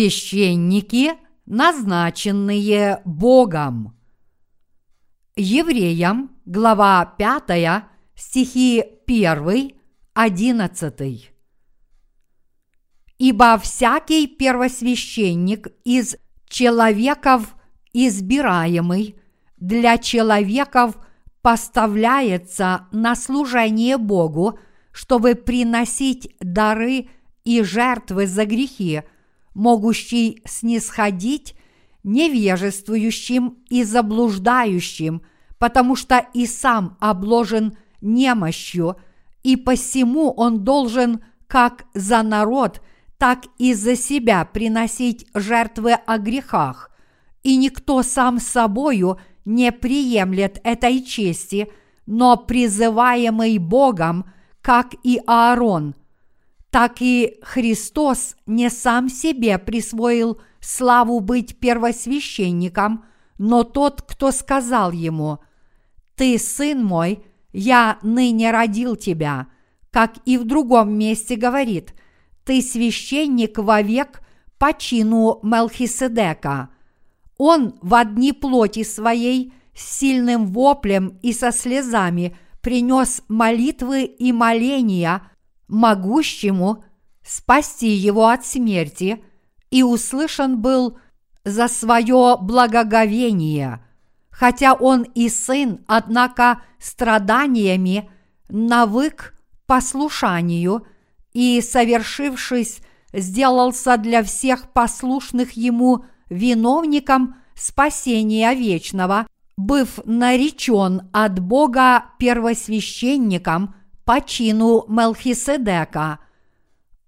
Священники, назначенные Богом. Евреям, глава 5, стихи 1, 11. Ибо всякий первосвященник из человеков избираемый для человеков поставляется на служение Богу, чтобы приносить дары и жертвы за грехи, могущий снисходить невежествующим и заблуждающим, потому что и сам обложен немощью, и посему он должен как за народ, так и за себя приносить жертвы о грехах, и никто сам собою не приемлет этой чести, но призываемый Богом, как и Аарон – так и Христос не сам себе присвоил славу быть первосвященником, но тот, кто сказал ему, «Ты, сын мой, я ныне родил тебя», как и в другом месте говорит, «Ты священник вовек по чину Мелхиседека». Он в одни плоти своей с сильным воплем и со слезами принес молитвы и моления могущему спасти его от смерти, и услышан был за свое благоговение, хотя он и сын, однако страданиями навык послушанию и, совершившись, сделался для всех послушных ему виновником спасения вечного, быв наречен от Бога первосвященником – по чину Мелхиседека.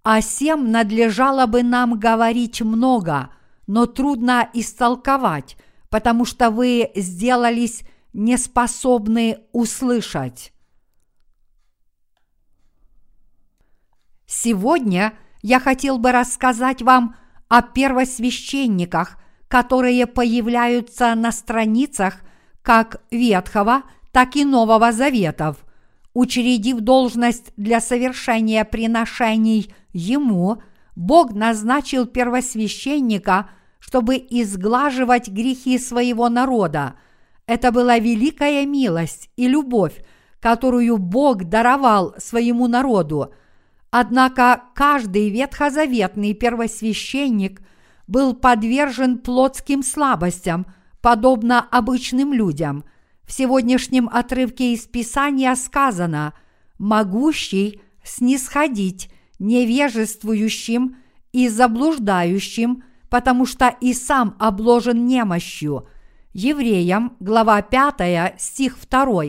О сем надлежало бы нам говорить много, но трудно истолковать, потому что вы сделались неспособны услышать. Сегодня я хотел бы рассказать вам о первосвященниках, которые появляются на страницах как Ветхого, так и Нового Заветов – учредив должность для совершения приношений ему, Бог назначил первосвященника, чтобы изглаживать грехи своего народа. Это была великая милость и любовь, которую Бог даровал своему народу. Однако каждый ветхозаветный первосвященник был подвержен плотским слабостям, подобно обычным людям – в сегодняшнем отрывке из Писания сказано «могущий снисходить невежествующим и заблуждающим, потому что и сам обложен немощью». Евреям, глава 5, стих 2.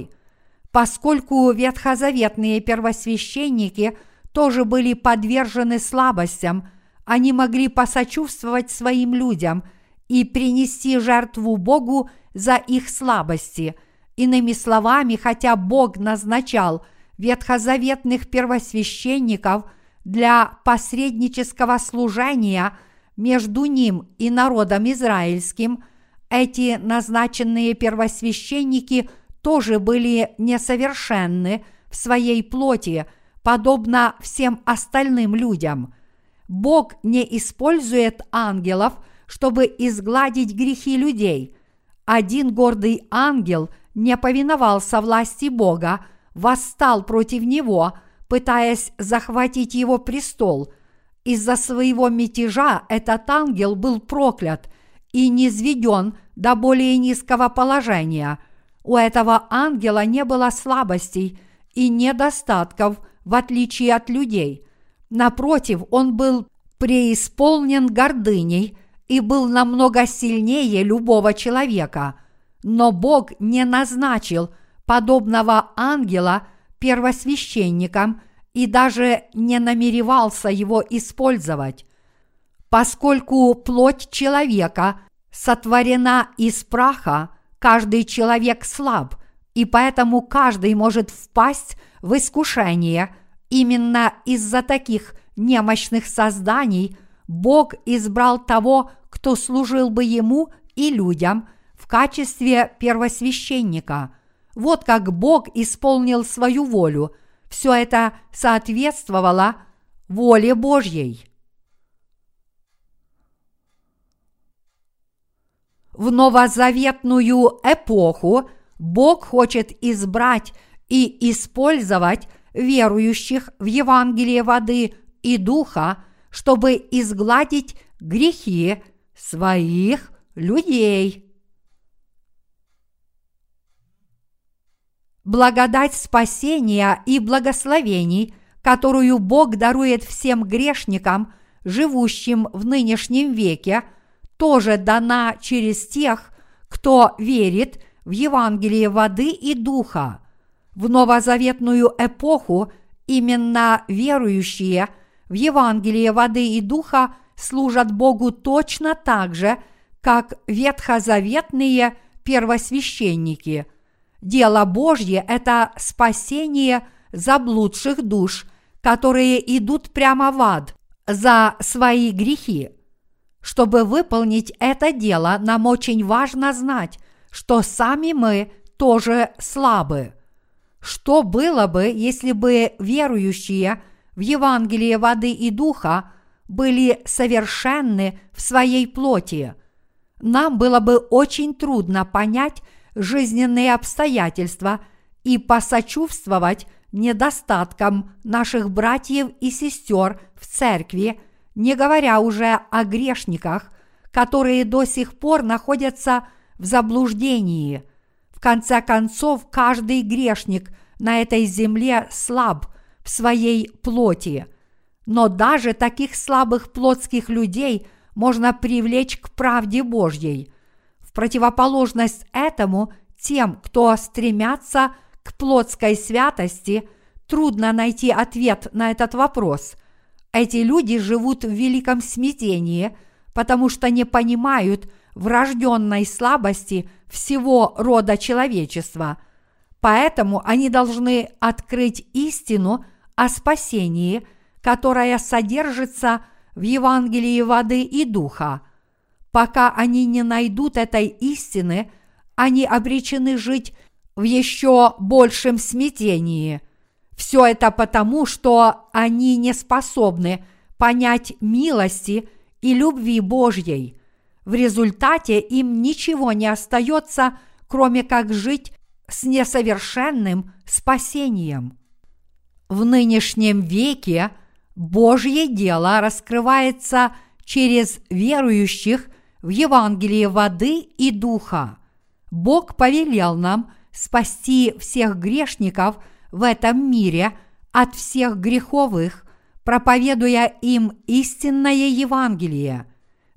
Поскольку ветхозаветные первосвященники тоже были подвержены слабостям, они могли посочувствовать своим людям и принести жертву Богу – за их слабости. Иными словами, хотя Бог назначал ветхозаветных первосвященников для посреднического служения между ним и народом израильским, эти назначенные первосвященники тоже были несовершенны в своей плоти, подобно всем остальным людям. Бог не использует ангелов, чтобы изгладить грехи людей – один гордый ангел не повиновался власти Бога, восстал против него, пытаясь захватить его престол. Из-за своего мятежа этот ангел был проклят и низведен до более низкого положения. У этого ангела не было слабостей и недостатков, в отличие от людей. Напротив, он был преисполнен гордыней – и был намного сильнее любого человека, но Бог не назначил подобного ангела первосвященником и даже не намеревался его использовать. Поскольку плоть человека сотворена из праха, каждый человек слаб, и поэтому каждый может впасть в искушение именно из-за таких немощных созданий – Бог избрал того, кто служил бы ему и людям в качестве первосвященника. Вот как Бог исполнил свою волю. Все это соответствовало воле Божьей. В новозаветную эпоху Бог хочет избрать и использовать верующих в Евангелие воды и духа, чтобы изгладить грехи своих людей. Благодать спасения и благословений, которую Бог дарует всем грешникам, живущим в нынешнем веке, тоже дана через тех, кто верит в Евангелие воды и духа. В новозаветную эпоху именно верующие в Евангелие воды и духа служат Богу точно так же, как ветхозаветные первосвященники. Дело Божье – это спасение заблудших душ, которые идут прямо в ад за свои грехи. Чтобы выполнить это дело, нам очень важно знать, что сами мы тоже слабы. Что было бы, если бы верующие в Евангелие воды и духа были совершенны в своей плоти? Нам было бы очень трудно понять жизненные обстоятельства и посочувствовать недостаткам наших братьев и сестер в церкви, не говоря уже о грешниках, которые до сих пор находятся в заблуждении. В конце концов, каждый грешник на этой земле слаб в своей плоти. Но даже таких слабых плотских людей можно привлечь к правде Божьей. Противоположность этому тем, кто стремятся к плотской святости, трудно найти ответ на этот вопрос. Эти люди живут в великом смятении, потому что не понимают – врожденной слабости всего рода человечества. Поэтому они должны открыть истину о спасении, которая содержится в Евангелии воды и духа. Пока они не найдут этой истины, они обречены жить в еще большем смятении. Все это потому, что они не способны понять милости и любви Божьей – в результате им ничего не остается, кроме как жить с несовершенным спасением. В нынешнем веке Божье дело раскрывается через верующих в Евангелие воды и духа. Бог повелел нам спасти всех грешников в этом мире от всех греховых, проповедуя им истинное Евангелие –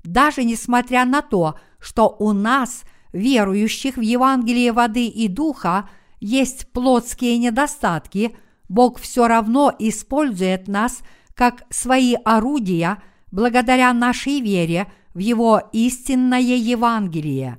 даже несмотря на то, что у нас, верующих в Евангелие воды и духа, есть плотские недостатки, Бог все равно использует нас как свои орудия благодаря нашей вере в Его истинное Евангелие.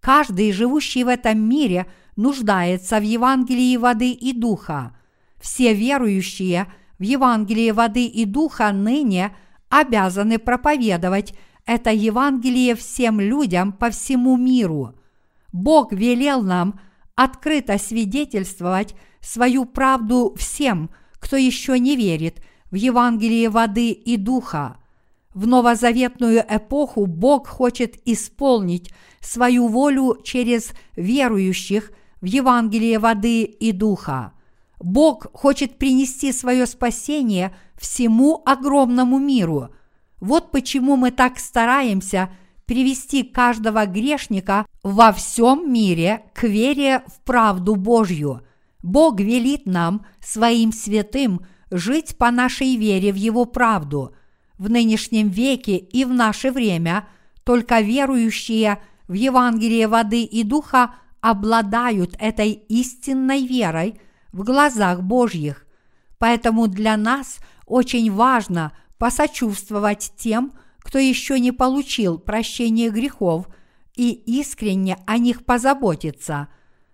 Каждый, живущий в этом мире, нуждается в Евангелии воды и духа. Все верующие в Евангелие воды и духа ныне обязаны проповедовать это Евангелие всем людям по всему миру. Бог велел нам открыто свидетельствовать свою правду всем, кто еще не верит в Евангелие воды и духа. В новозаветную эпоху Бог хочет исполнить свою волю через верующих в Евангелие воды и духа. Бог хочет принести свое спасение всему огромному миру – вот почему мы так стараемся привести каждого грешника во всем мире к вере в правду Божью. Бог велит нам, своим святым, жить по нашей вере в Его правду. В нынешнем веке и в наше время только верующие в Евангелие воды и духа обладают этой истинной верой в глазах Божьих. Поэтому для нас очень важно – посочувствовать тем, кто еще не получил прощения грехов, и искренне о них позаботиться.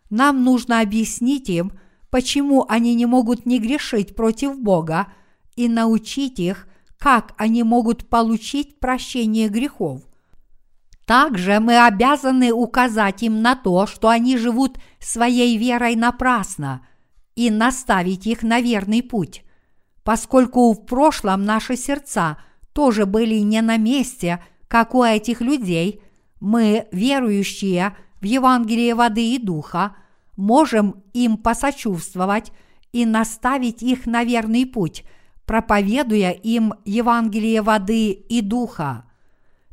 Нам нужно объяснить им, почему они не могут не грешить против Бога, и научить их, как они могут получить прощение грехов. Также мы обязаны указать им на то, что они живут своей верой напрасно, и наставить их на верный путь. Поскольку в прошлом наши сердца тоже были не на месте, как у этих людей, Мы, верующие в Евангелие воды и духа, можем им посочувствовать и наставить их на верный путь, проповедуя им Евангелие воды и духа.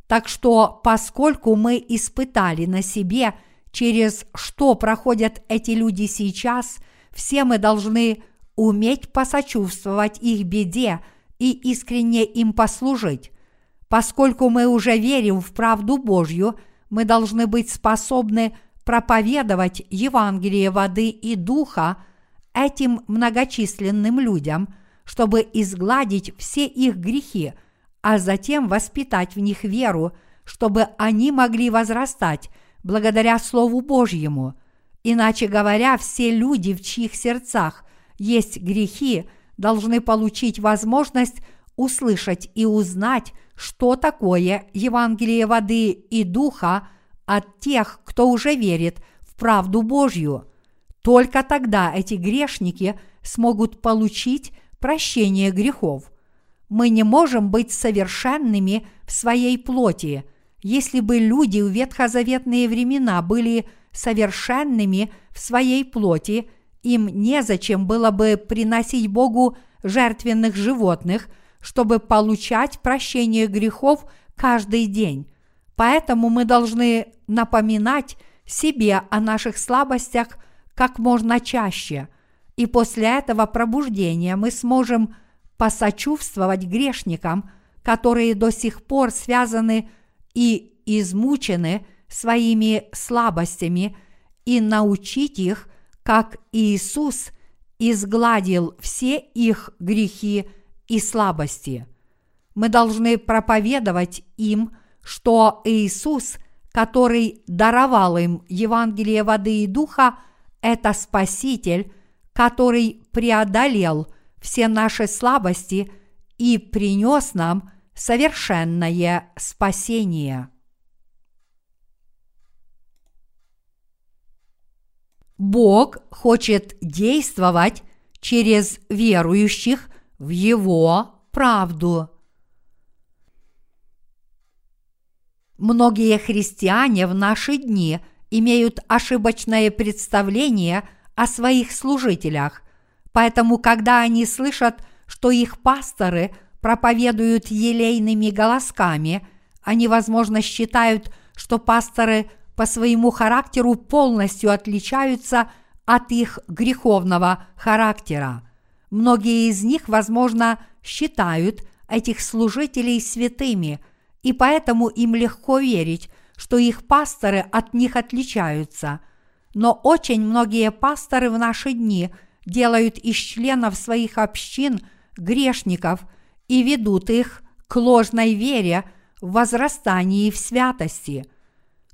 Так что, поскольку мы испытали на себе, через что проходят эти люди сейчас, все мы должны уметь посочувствовать их беде и искренне им послужить. Поскольку мы уже верим в правду Божью, мы должны быть способны проповедовать Евангелие воды и духа этим многочисленным людям, чтобы изгладить все их грехи, а затем воспитать в них веру, чтобы они могли возрастать благодаря Слову Божьему. Иначе говоря, все люди, в чьих сердцах есть грехи, должны получить возможность услышать и узнать, что такое Евангелие воды и духа от тех, кто уже верит в правду Божью. Только тогда эти грешники смогут получить прощение грехов. Мы не можем быть совершенными в своей плоти. Если бы люди в ветхозаветные времена были совершенными в своей плоти – им незачем было бы приносить Богу жертвенных животных, чтобы получать прощение грехов каждый день. Поэтому мы должны напоминать себе о наших слабостях как можно чаще, и после этого пробуждения мы сможем посочувствовать грешникам, которые до сих пор связаны и измучены своими слабостями, и научить их как Иисус изгладил все их грехи и слабости. Мы должны проповедовать им, что Иисус, который даровал им Евангелие воды и духа, это Спаситель, который преодолел все наши слабости и принес нам совершенное спасение. Бог хочет действовать через верующих в Его правду. Многие христиане в наши дни имеют ошибочное представление о своих служителях, поэтому когда они слышат, что их пасторы проповедуют елейными голосками, они, возможно, считают, что пасторы – по своему характеру полностью отличаются от их греховного характера. Многие из них, возможно, считают этих служителей святыми, и поэтому им легко верить, что их пасторы от них отличаются. Но очень многие пасторы в наши дни делают из членов своих общин грешников и ведут их к ложной вере в возрастании в святости –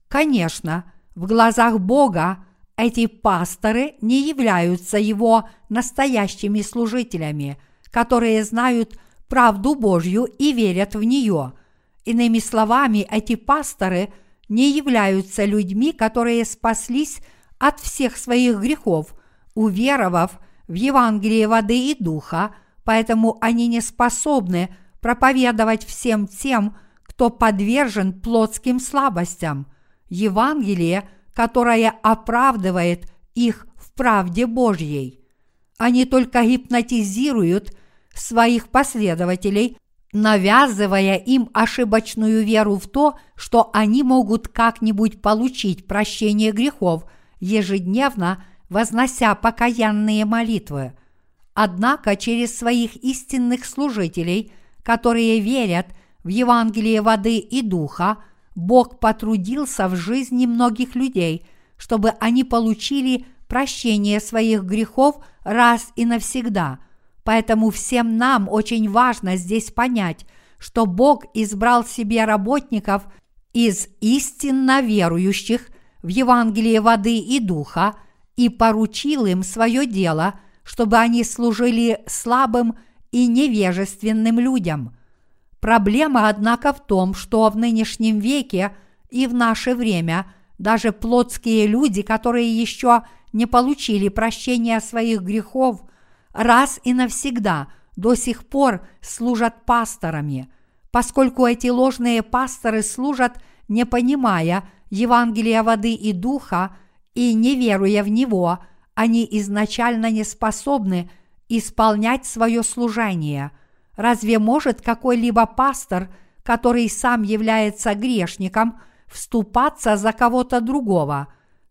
Конечно, в глазах Бога эти пасторы не являются его настоящими служителями, которые знают правду Божью и верят в нее. Иными словами, эти пасторы не являются людьми, которые спаслись от всех своих грехов, уверовав в Евангелие воды и духа, поэтому они не способны проповедовать всем тем, кто подвержен плотским слабостям – Евангелие, которое оправдывает их в правде Божьей. Они только гипнотизируют своих последователей, навязывая им ошибочную веру в то, что они могут как-нибудь получить прощение грехов, ежедневно вознося покаянные молитвы. Однако через своих истинных служителей, которые верят в Евангелие воды и духа, Бог потрудился в жизни многих людей, чтобы они получили прощение своих грехов раз и навсегда. Поэтому всем нам очень важно здесь понять, что Бог избрал себе работников из истинно верующих в Евангелие воды и духа и поручил им свое дело, чтобы они служили слабым и невежественным людям. Проблема, однако, в том, что в нынешнем веке и в наше время даже плотские люди, которые еще не получили прощения своих грехов, раз и навсегда до сих пор служат пасторами, поскольку эти ложные пасторы служат не понимая Евангелия воды и духа и не веруя в него, они изначально не способны исполнять свое служение. Разве может какой-либо пастор, который сам является грешником, вступаться за кого-то другого?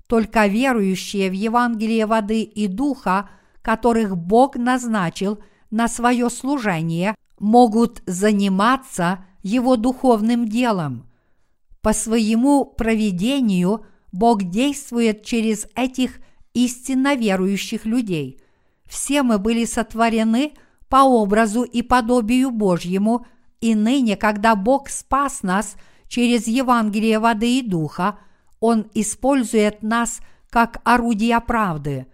Только верующие в Евангелие воды и духа, которых Бог назначил на свое служение, могут заниматься его духовным делом. По своему проведению Бог действует через этих истинно верующих людей. Все мы были сотворены по образу и подобию Божьему, и ныне, когда Бог спас нас через Евангелие воды и духа, Он использует нас как орудия правды.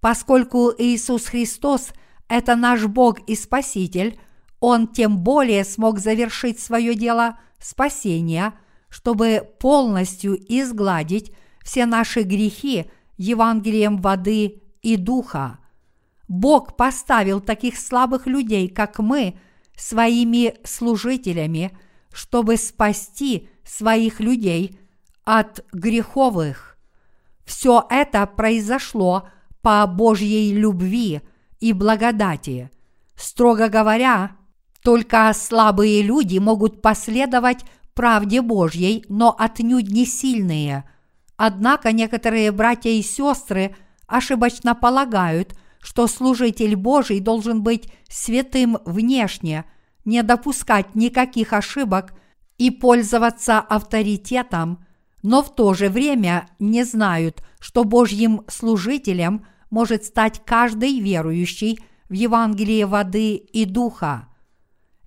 Поскольку Иисус Христос – это наш Бог и Спаситель, Он тем более смог завершить свое дело спасения, чтобы полностью изгладить все наши грехи Евангелием воды и духа. Бог поставил таких слабых людей, как мы, своими служителями, чтобы спасти своих людей от греховых. Все это произошло по Божьей любви и благодати. Строго говоря, только слабые люди могут последовать правде Божьей, но отнюдь не сильные – Однако некоторые братья и сестры ошибочно полагают, что служитель Божий должен быть святым внешне, не допускать никаких ошибок и пользоваться авторитетом, но в то же время не знают, что Божьим служителем может стать каждый верующий в Евангелие воды и духа.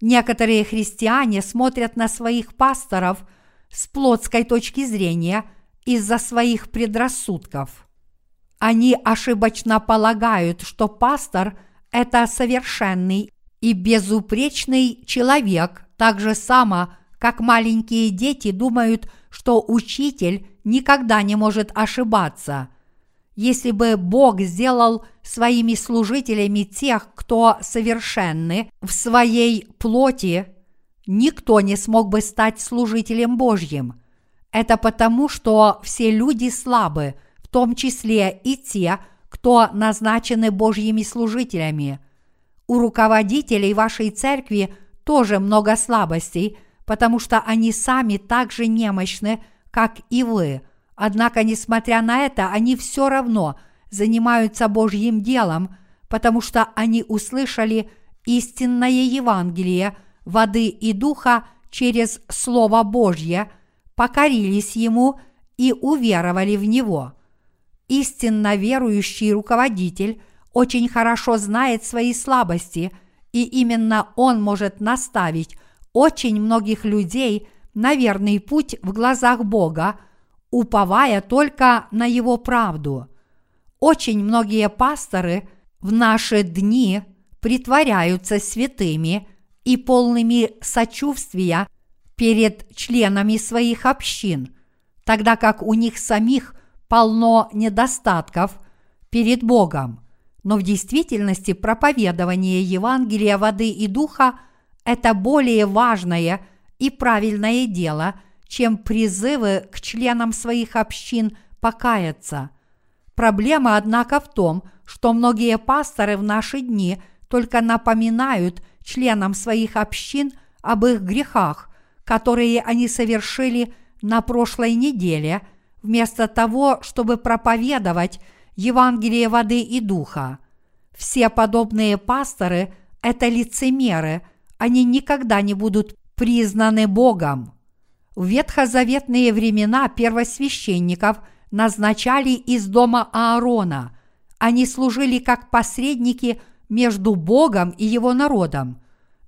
Некоторые христиане смотрят на своих пасторов с плотской точки зрения – из-за своих предрассудков. Они ошибочно полагают, что пастор – это совершенный и безупречный человек, так же само, как маленькие дети думают, что учитель никогда не может ошибаться. Если бы Бог сделал своими служителями тех, кто совершенны в своей плоти, никто не смог бы стать служителем Божьим – это потому, что все люди слабы, в том числе и те, кто назначены Божьими служителями. У руководителей вашей церкви тоже много слабостей, потому что они сами так же немощны, как и вы. Однако, несмотря на это, они все равно занимаются Божьим делом, потому что они услышали истинное Евангелие воды и духа через Слово Божье – покорились Ему и уверовали в Него. Истинно верующий руководитель очень хорошо знает свои слабости, и именно он может наставить очень многих людей на верный путь в глазах Бога, уповая только на Его правду. Очень многие пасторы в наши дни притворяются святыми и полными сочувствия – перед членами своих общин, тогда как у них самих полно недостатков перед Богом. Но в действительности проповедование Евангелия воды и духа – это более важное и правильное дело, чем призывы к членам своих общин покаяться. Проблема, однако, в том, что многие пасторы в наши дни только напоминают членам своих общин об их грехах, которые они совершили на прошлой неделе, вместо того, чтобы проповедовать Евангелие воды и духа. Все подобные пасторы – это лицемеры, они никогда не будут признаны Богом. В ветхозаветные времена первосвященников назначали из дома Аарона. Они служили как посредники между Богом и его народом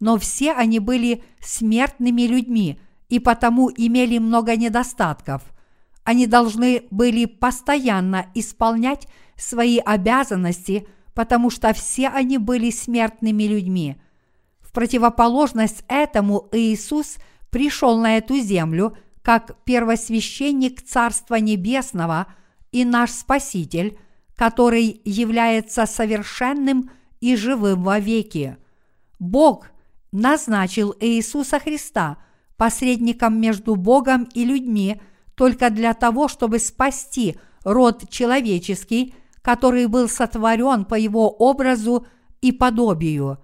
но все они были смертными людьми и потому имели много недостатков. Они должны были постоянно исполнять свои обязанности, потому что все они были смертными людьми. В противоположность этому Иисус пришел на эту землю как первосвященник Царства Небесного и наш Спаситель, который является совершенным и живым вовеки. Бог назначил Иисуса Христа посредником между Богом и людьми только для того, чтобы спасти род человеческий, который был сотворен по его образу и подобию.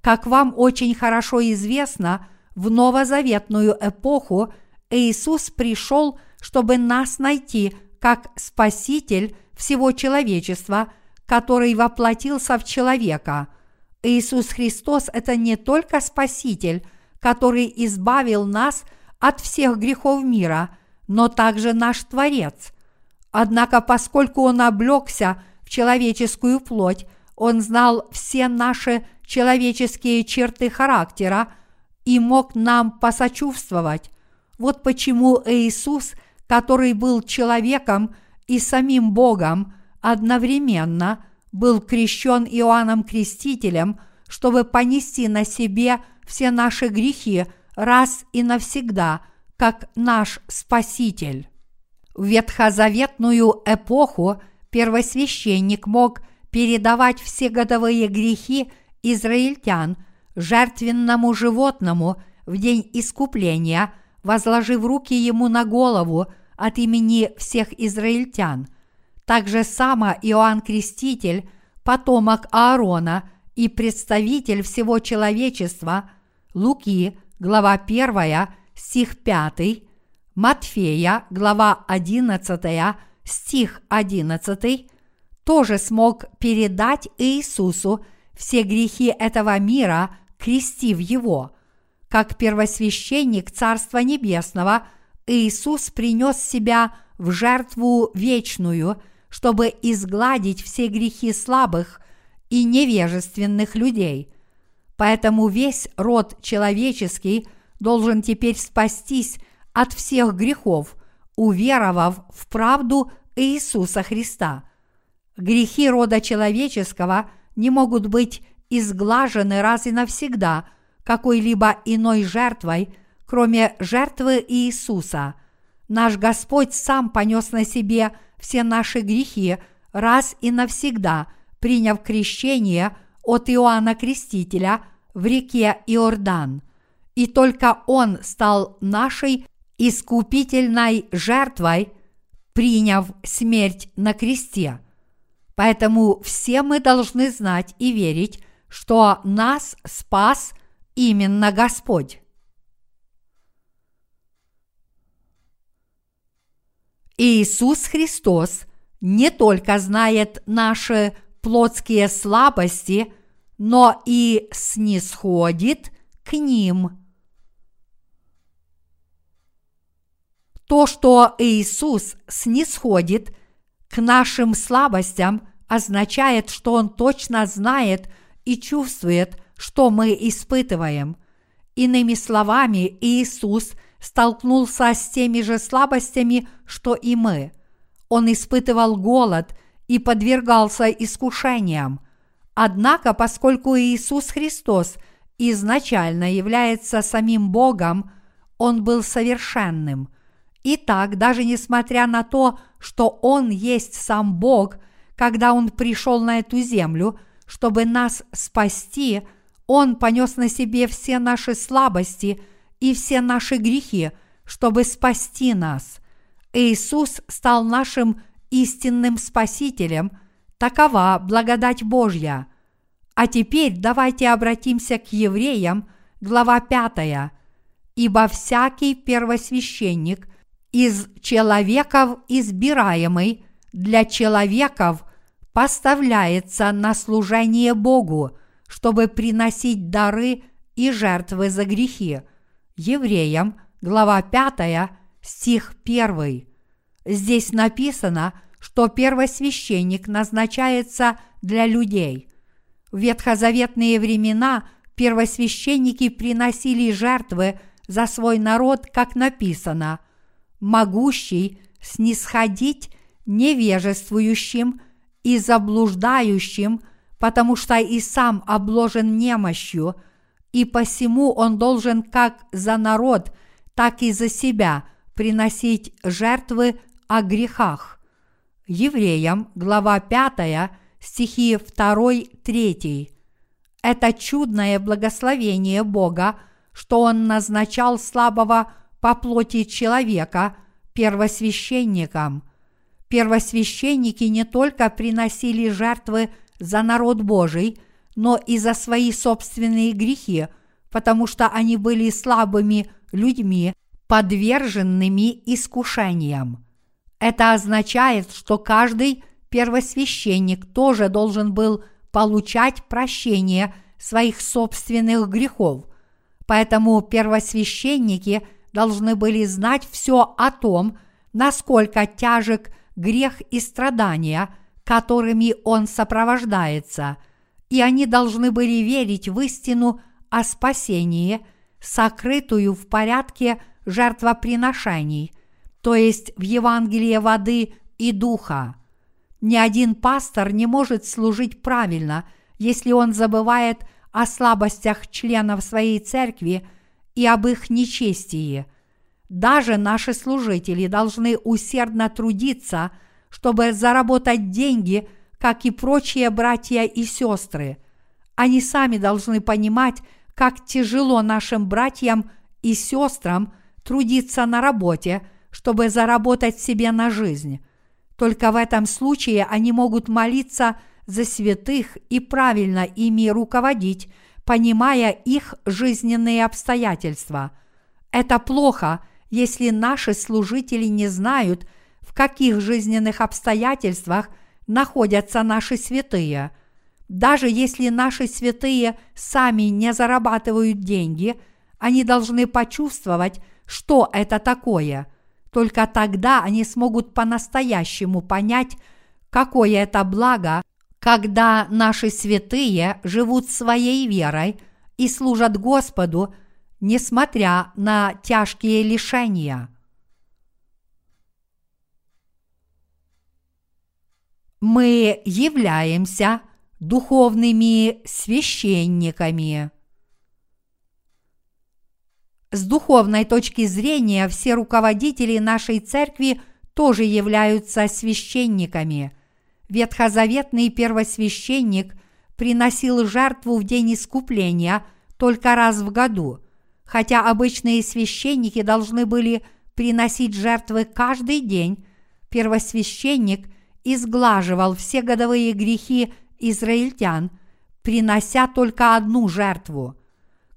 Как вам очень хорошо известно, в новозаветную эпоху Иисус пришел, чтобы нас найти как Спаситель всего человечества, который воплотился в человека. Иисус Христос – это не только Спаситель, который избавил нас от всех грехов мира, но также наш Творец. Однако, поскольку Он облегся в человеческую плоть, Он знал все наши человеческие черты характера и мог нам посочувствовать. Вот почему Иисус, который был человеком и самим Богом, одновременно был крещен Иоанном Крестителем, чтобы понести на себе все наши грехи раз и навсегда, как наш Спаситель. В ветхозаветную эпоху первосвященник мог передавать все годовые грехи израильтян жертвенному животному в день искупления, возложив руки ему на голову от имени всех израильтян. Также само Иоанн Креститель, потомок Аарона и представитель всего человечества, Луки, глава 1, стих 5, Матфея, глава 11, стих 11, тоже смог передать Иисусу все грехи этого мира, крестив его. Как первосвященник Царства Небесного, Иисус принес себя в жертву вечную, чтобы изгладить все грехи слабых и невежественных людей. Поэтому весь род человеческий должен теперь спастись от всех грехов, уверовав в правду Иисуса Христа. Грехи рода человеческого – не могут быть изглажены раз и навсегда какой-либо иной жертвой, кроме жертвы Иисуса. Наш Господь сам понес на себе все наши грехи раз и навсегда, приняв крещение от Иоанна Крестителя в реке Иордан. И только Он стал нашей искупительной жертвой, приняв смерть на кресте – Поэтому все мы должны знать и верить, что нас спас именно Господь. Иисус Христос не только знает наши плотские слабости, но и снисходит к ним. То, что Иисус снисходит к нашим слабостям, означает, что Он точно знает и чувствует, что мы испытываем. Иными словами, Иисус столкнулся с теми же слабостями, что и мы. Он испытывал голод и подвергался искушениям. Однако, поскольку Иисус Христос изначально является самим Богом, Он был совершенным. Итак, даже несмотря на то, что Он есть сам Бог – когда Он пришел на эту землю, чтобы нас спасти, Он понес на себе все наши слабости и все наши грехи, чтобы спасти нас. Иисус стал нашим истинным Спасителем. Такова благодать Божья. А теперь давайте обратимся к евреям, глава 5. «Ибо всякий первосвященник из человеков избираемый – для человеков поставляется на служение Богу, чтобы приносить дары и жертвы за грехи. Евреям, глава 5, стих 1. Здесь написано, что первосвященник назначается для людей. В ветхозаветные времена первосвященники приносили жертвы за свой народ, как написано, могущий снисходить невежествующим и заблуждающим, потому что и сам обложен немощью, и посему он должен как за народ, так и за себя приносить жертвы о грехах. Евреям, глава 5, стихи 2-3. Это чудное благословение Бога, что он назначал слабого по плоти человека первосвященником. Первосвященники не только приносили жертвы за народ Божий, но и за свои собственные грехи, потому что они были слабыми людьми, подверженными искушениям. Это означает, что каждый первосвященник тоже должен был получать прощение своих собственных грехов. Поэтому первосвященники должны были знать все о том, насколько тяжек грех и страдания, которыми он сопровождается, и они должны были верить в истину о спасении, сокрытую в порядке жертвоприношений, то есть в Евангелии воды и духа. Ни один пастор не может служить правильно, если он забывает о слабостях членов своей церкви и об их нечестии. Даже наши служители должны усердно трудиться, чтобы заработать деньги, как и прочие братья и сестры. Они сами должны понимать, как тяжело нашим братьям и сестрам трудиться на работе, чтобы заработать себе на жизнь. Только в этом случае они могут молиться за святых и правильно ими руководить, понимая их жизненные обстоятельства. Это плохо, если наши служители не знают, в каких жизненных обстоятельствах находятся наши святые. Даже если наши святые сами не зарабатывают деньги, они должны почувствовать, что это такое – только тогда они смогут по-настоящему понять, какое это благо, когда наши святые живут своей верой и служат Господу, несмотря на тяжкие лишения. Мы являемся духовными священниками. С духовной точки зрения все руководители нашей церкви тоже являются священниками. Ветхозаветный первосвященник приносил жертву в день искупления только раз в году, хотя обычные священники должны были приносить жертвы каждый день, первосвященник изглаживал все годовые грехи израильтян, принося только одну жертву.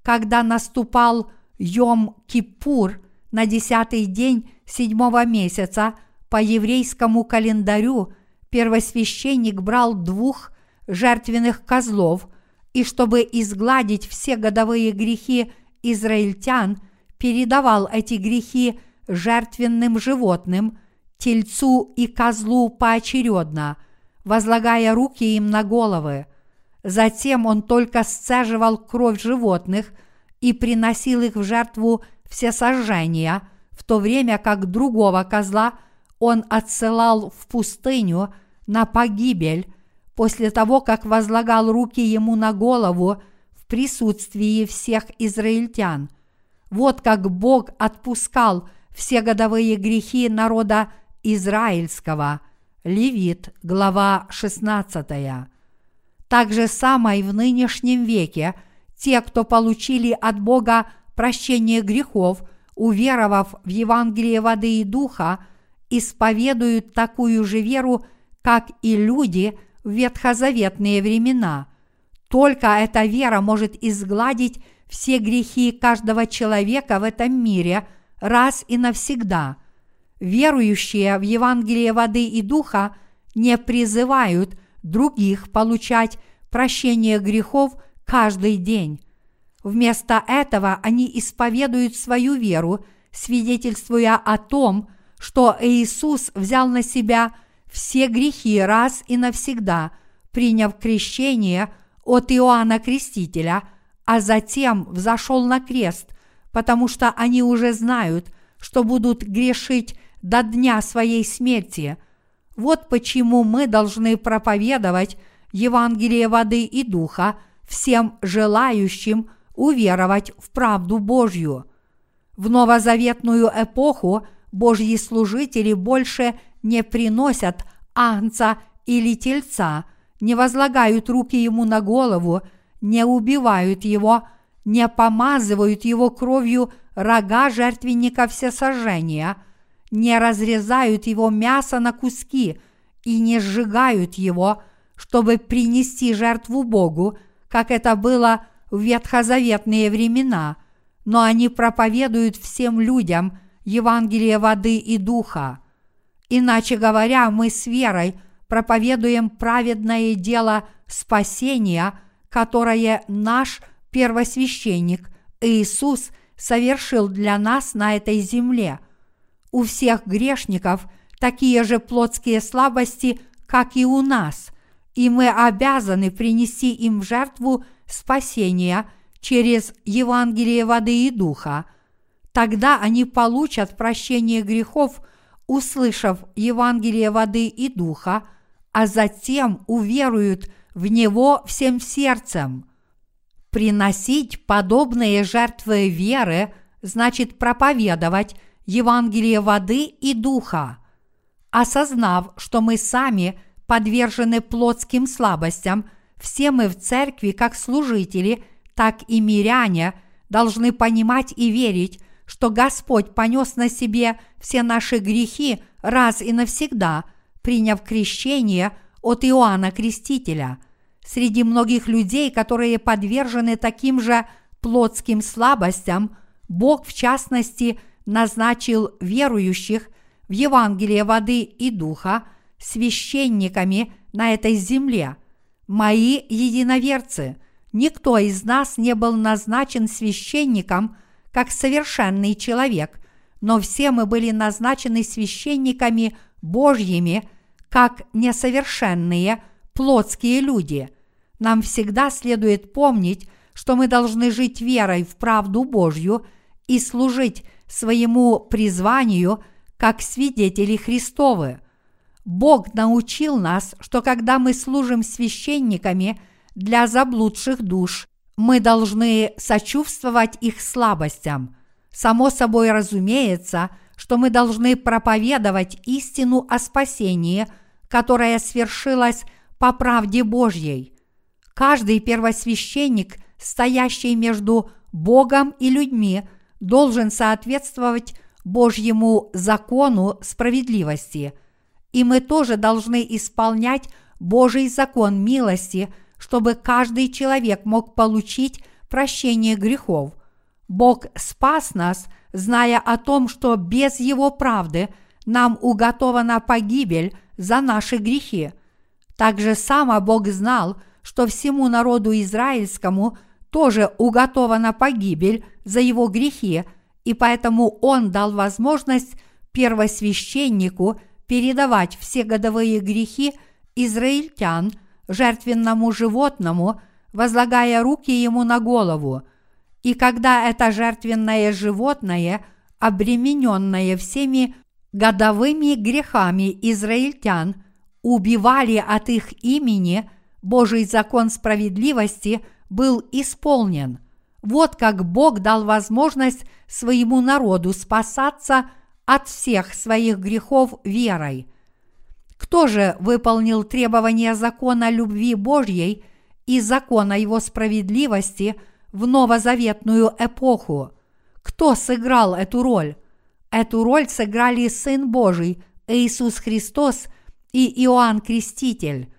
Когда наступал Йом-Кипур на десятый день седьмого месяца по еврейскому календарю первосвященник брал двух жертвенных козлов и, чтобы изгладить все годовые грехи израильтян, передавал эти грехи жертвенным животным, тельцу и козлу поочередно, возлагая руки им на головы. Затем он только сцеживал кровь животных – и приносил их в жертву все сожжения, в то время как другого козла он отсылал в пустыню на погибель после того, как возлагал руки ему на голову присутствии всех израильтян. Вот как Бог отпускал все годовые грехи народа израильского. Левит, глава 16. Так же самое и в нынешнем веке – те, кто получили от Бога прощение грехов, уверовав в Евангелие воды и духа, исповедуют такую же веру, как и люди в ветхозаветные времена. Только эта вера может изгладить все грехи каждого человека в этом мире раз и навсегда. Верующие в Евангелие воды и духа не призывают других получать прощение грехов – каждый день. Вместо этого они исповедуют свою веру, свидетельствуя о том, что Иисус взял на себя все грехи раз и навсегда, приняв крещение от Иоанна Крестителя, а затем взошел на крест, потому что они уже знают, что будут грешить до дня своей смерти. Вот почему мы должны проповедовать Евангелие воды и духа – всем желающим уверовать в правду Божью. В новозаветную эпоху Божьи служители больше не приносят агнца или тельца, не возлагают руки ему на голову, не убивают его, не помазывают его кровью рога жертвенника всесожжения, не разрезают его мясо на куски и не сжигают его, чтобы принести жертву Богу, как это было в ветхозаветные времена, но они проповедуют всем людям Евангелие воды и духа. Иначе говоря, мы с верой проповедуем праведное дело спасения, которое наш первосвященник Иисус совершил для нас на этой земле. У всех грешников такие же плотские слабости, как и у нас, и мы обязаны принести им жертву спасения через Евангелие воды и духа. Тогда они получат прощение грехов, услышав Евангелие воды и духа, а затем уверуют в него всем сердцем. Приносить подобные жертвы веры значит проповедовать Евангелие воды и духа. Осознав, что мы сами подвержены плотским слабостям, все мы в церкви, как служители, так и миряне, должны понимать и верить, что Господь понес на себе все наши грехи раз и навсегда, приняв крещение от Иоанна Крестителя. Среди многих людей, которые подвержены таким же плотским слабостям, Бог, в частности, назначил верующих в Евангелие воды и духа священниками на этой земле. Мои единоверцы, никто из нас не был назначен священником как совершенный человек, но все мы были назначены священниками Божьими, как несовершенные плотские люди – нам всегда следует помнить, что мы должны жить верой в правду Божью и служить своему призванию как свидетели Христовы. Бог научил нас, что когда мы служим священниками для заблудших душ, мы должны сочувствовать их слабостям. Само собой разумеется, что мы должны проповедовать истину о спасении, которая свершилась по правде Божьей – Каждый первосвященник, стоящий между Богом и людьми, должен соответствовать Божьему закону справедливости. И мы тоже должны исполнять Божий закон милости, чтобы каждый человек мог получить прощение грехов. Бог спас нас, зная о том, что без Его правды нам уготована погибель за наши грехи. Также само Бог знал, что всему народу израильскому тоже уготована погибель за его грехи, и поэтому он дал возможность первосвященнику передавать все годовые грехи израильтян жертвенному животному, возлагая руки ему на голову. И когда это жертвенное животное, обремененное всеми годовыми грехами израильтян, убивали от их имени – Божий закон справедливости был исполнен. Вот как Бог дал возможность своему народу спасаться от всех своих грехов верой. Кто же выполнил требования закона любви Божьей и закона его справедливости в новозаветную эпоху? Кто сыграл эту роль? Эту роль сыграли Сын Божий Иисус Христос и Иоанн Креститель.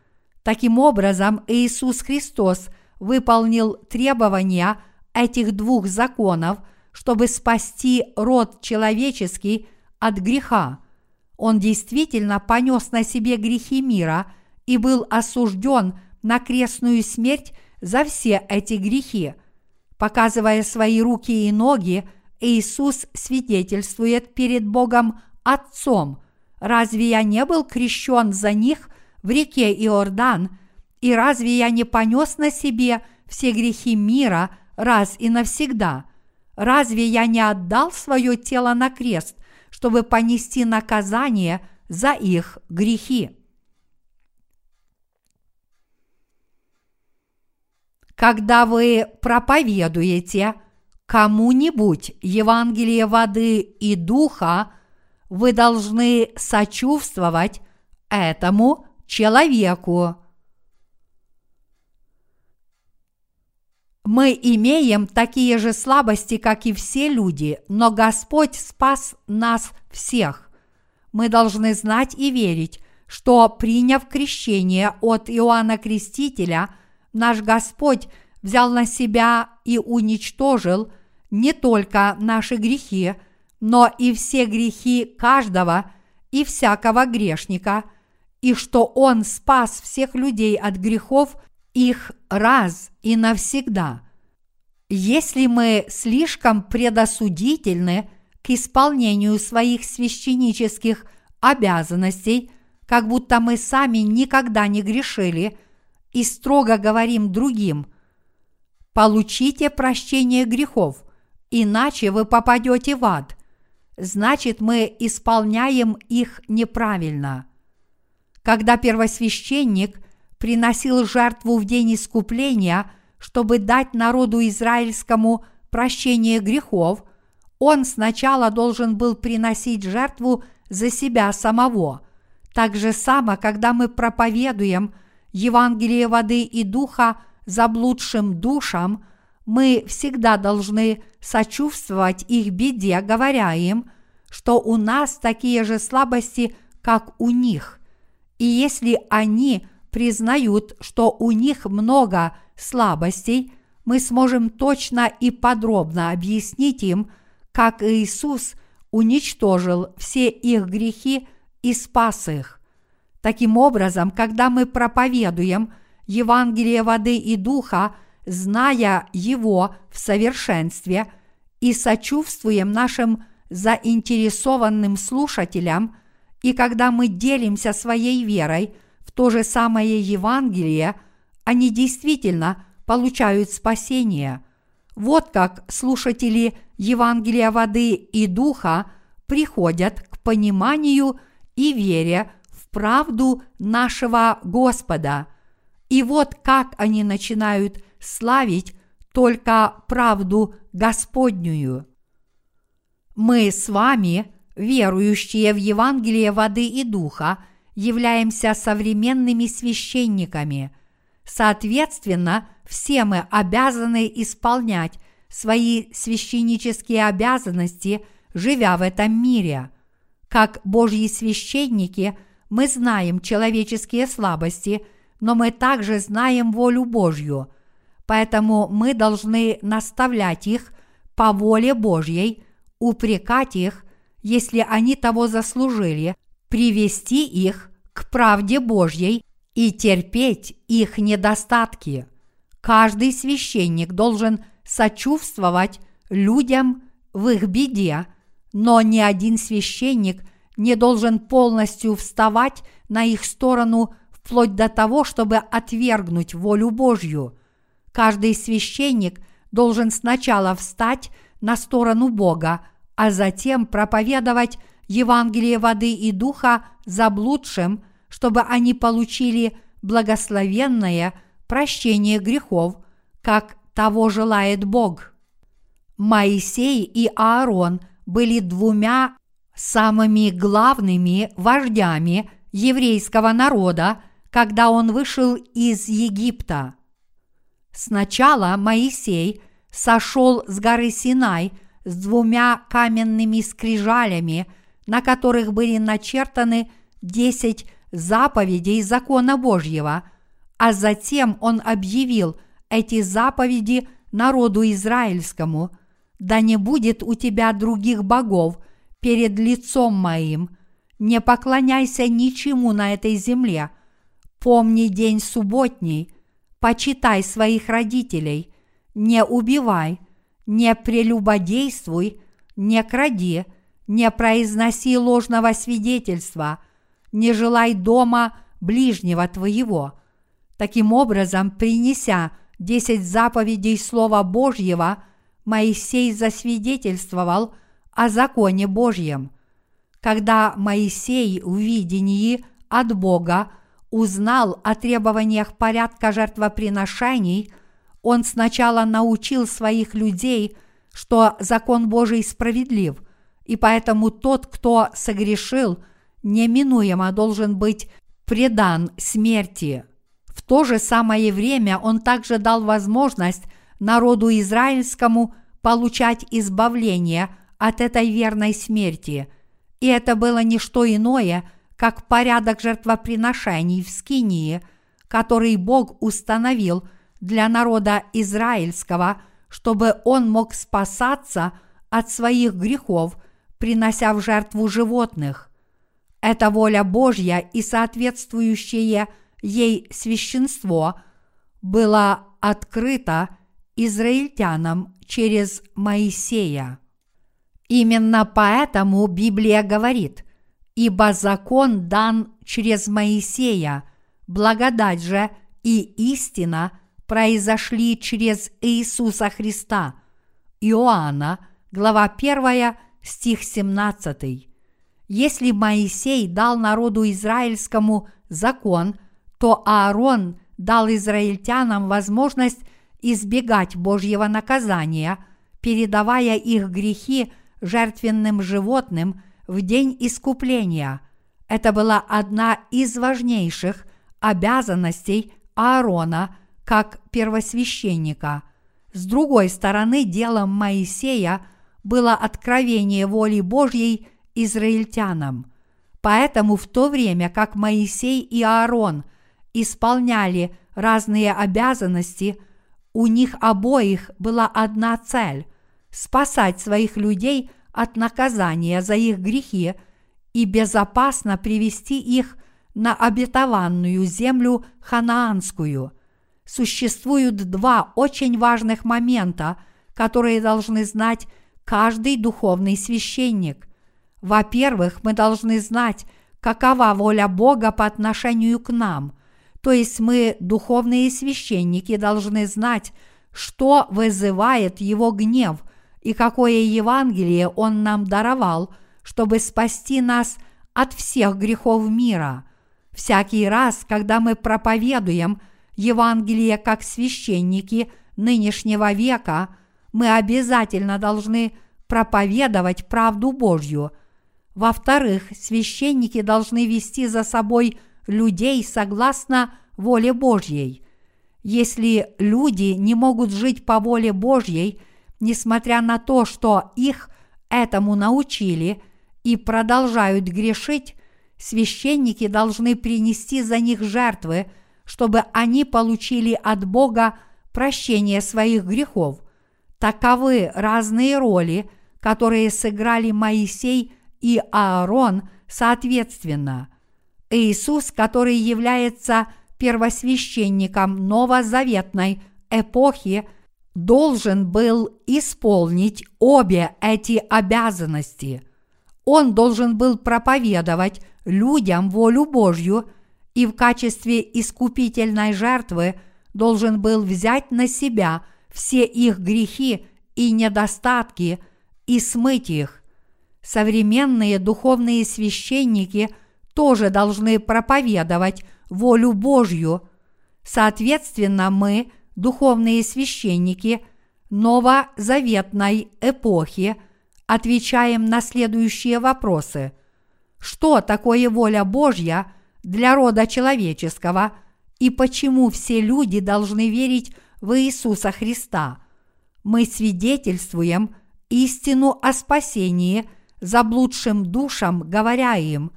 Таким образом, Иисус Христос выполнил требования этих двух законов, чтобы спасти род человеческий от греха. Он действительно понес на себе грехи мира и был осужден на крестную смерть за все эти грехи. Показывая свои руки и ноги, Иисус свидетельствует перед Богом Отцом. Разве я не был крещен за них – в реке Иордан, и разве я не понес на себе все грехи мира раз и навсегда? Разве я не отдал свое тело на крест, чтобы понести наказание за их грехи? Когда вы проповедуете кому-нибудь Евангелие воды и духа, вы должны сочувствовать этому человеку. Мы имеем такие же слабости, как и все люди, но Господь спас нас всех. Мы должны знать и верить, что, приняв крещение от Иоанна Крестителя, наш Господь взял на себя и уничтожил не только наши грехи, но и все грехи каждого и всякого грешника, и что Он спас всех людей от грехов их раз и навсегда. Если мы слишком предосудительны к исполнению своих священнических обязанностей, как будто мы сами никогда не грешили, и строго говорим другим, получите прощение грехов, иначе вы попадете в ад, значит мы исполняем их неправильно. Когда первосвященник – приносил жертву в день искупления, чтобы дать народу израильскому прощение грехов, он сначала должен был приносить жертву за себя самого. Так же само, когда мы проповедуем Евангелие воды и духа заблудшим душам, мы всегда должны сочувствовать их беде, говоря им, что у нас такие же слабости, как у них. И если они – признают, что у них много слабостей, мы сможем точно и подробно объяснить им, как Иисус уничтожил все их грехи и спас их. Таким образом, когда мы проповедуем Евангелие воды и духа, зная его в совершенстве и сочувствуем нашим заинтересованным слушателям, и когда мы делимся своей верой – то же самое Евангелие, они действительно получают спасение. Вот как слушатели Евангелия воды и духа приходят к пониманию и вере в правду нашего Господа. И вот как они начинают славить только правду Господнюю. Мы с вами, верующие в Евангелие воды и духа, являемся современными священниками. Соответственно, все мы обязаны исполнять свои священнические обязанности, живя в этом мире. Как Божьи священники, мы знаем человеческие слабости, но мы также знаем волю Божью. Поэтому мы должны наставлять их по воле Божьей, упрекать их, если они того заслужили – привести их к правде Божьей и терпеть их недостатки. Каждый священник должен сочувствовать людям в их беде, но ни один священник не должен полностью вставать на их сторону вплоть до того, чтобы отвергнуть волю Божью. Каждый священник должен сначала встать на сторону Бога, а затем проповедовать Евангелие воды и духа заблудшим, чтобы они получили благословенное прощение грехов, как того желает Бог. Моисей и Аарон были двумя самыми главными вождями еврейского народа, когда он вышел из Египта. Сначала Моисей сошел с горы Синай с двумя каменными скрижалями – на которых были начертаны десять заповедей закона Божьего, а затем он объявил эти заповеди народу израильскому, да не будет у тебя других богов перед лицом моим, не поклоняйся ничему на этой земле, помни день субботний, почитай своих родителей, не убивай, не прелюбодействуй, не кради – не произноси ложного свидетельства, не желай дома ближнего твоего. Таким образом, принеся десять заповедей Слова Божьего, Моисей засвидетельствовал о законе Божьем. Когда Моисей в видении от Бога узнал о требованиях порядка жертвоприношений, он сначала научил своих людей, что закон Божий справедлив – и поэтому тот, кто согрешил, неминуемо должен быть предан смерти. В то же самое время он также дал возможность народу израильскому получать избавление от этой верной смерти. И это было не что иное, как порядок жертвоприношений в Скинии, который Бог установил для народа израильского, чтобы он мог спасаться от своих грехов, принося в жертву животных. Это воля Божья и соответствующее ей священство было открыто израильтянам через Моисея. Именно поэтому Библия говорит, ибо закон дан через Моисея, благодать же и истина произошли через Иисуса Христа. Иоанна, глава 1, стих 17. Если Моисей дал народу израильскому закон, то Аарон дал израильтянам возможность избегать Божьего наказания, передавая их грехи жертвенным животным в день искупления. Это была одна из важнейших обязанностей Аарона как первосвященника. С другой стороны, делом Моисея было откровение воли Божьей израильтянам. Поэтому в то время, как Моисей и Аарон исполняли разные обязанности, у них обоих была одна цель – спасать своих людей от наказания за их грехи и безопасно привести их на обетованную землю ханаанскую. Существуют два очень важных момента, которые должны знать каждый духовный священник. Во-первых, мы должны знать, какова воля Бога по отношению к нам. То есть мы, духовные священники, должны знать, что вызывает Его гнев и какое Евангелие Он нам даровал, чтобы спасти нас от всех грехов мира. Всякий раз, когда мы проповедуем Евангелие как священники нынешнего века, мы обязательно должны проповедовать правду Божью – во-вторых, священники должны вести за собой людей согласно воле Божьей. Если люди не могут жить по воле Божьей, несмотря на то, что их этому научили и продолжают грешить, священники должны принести за них жертвы, чтобы они получили от Бога прощение своих грехов. Таковы разные роли, которые сыграли Моисей и Аарон соответственно. Иисус, который является первосвященником новозаветной эпохи, должен был исполнить обе эти обязанности. Он должен был проповедовать людям волю Божью и в качестве искупительной жертвы должен был взять на себя все их грехи и недостатки и смыть их современные духовные священники тоже должны проповедовать волю Божью. Соответственно, мы, духовные священники новозаветной эпохи, отвечаем на следующие вопросы. Что такое воля Божья для рода человеческого и почему все люди должны верить в Иисуса Христа? Мы свидетельствуем истину о спасении – заблудшим душам, говоря им,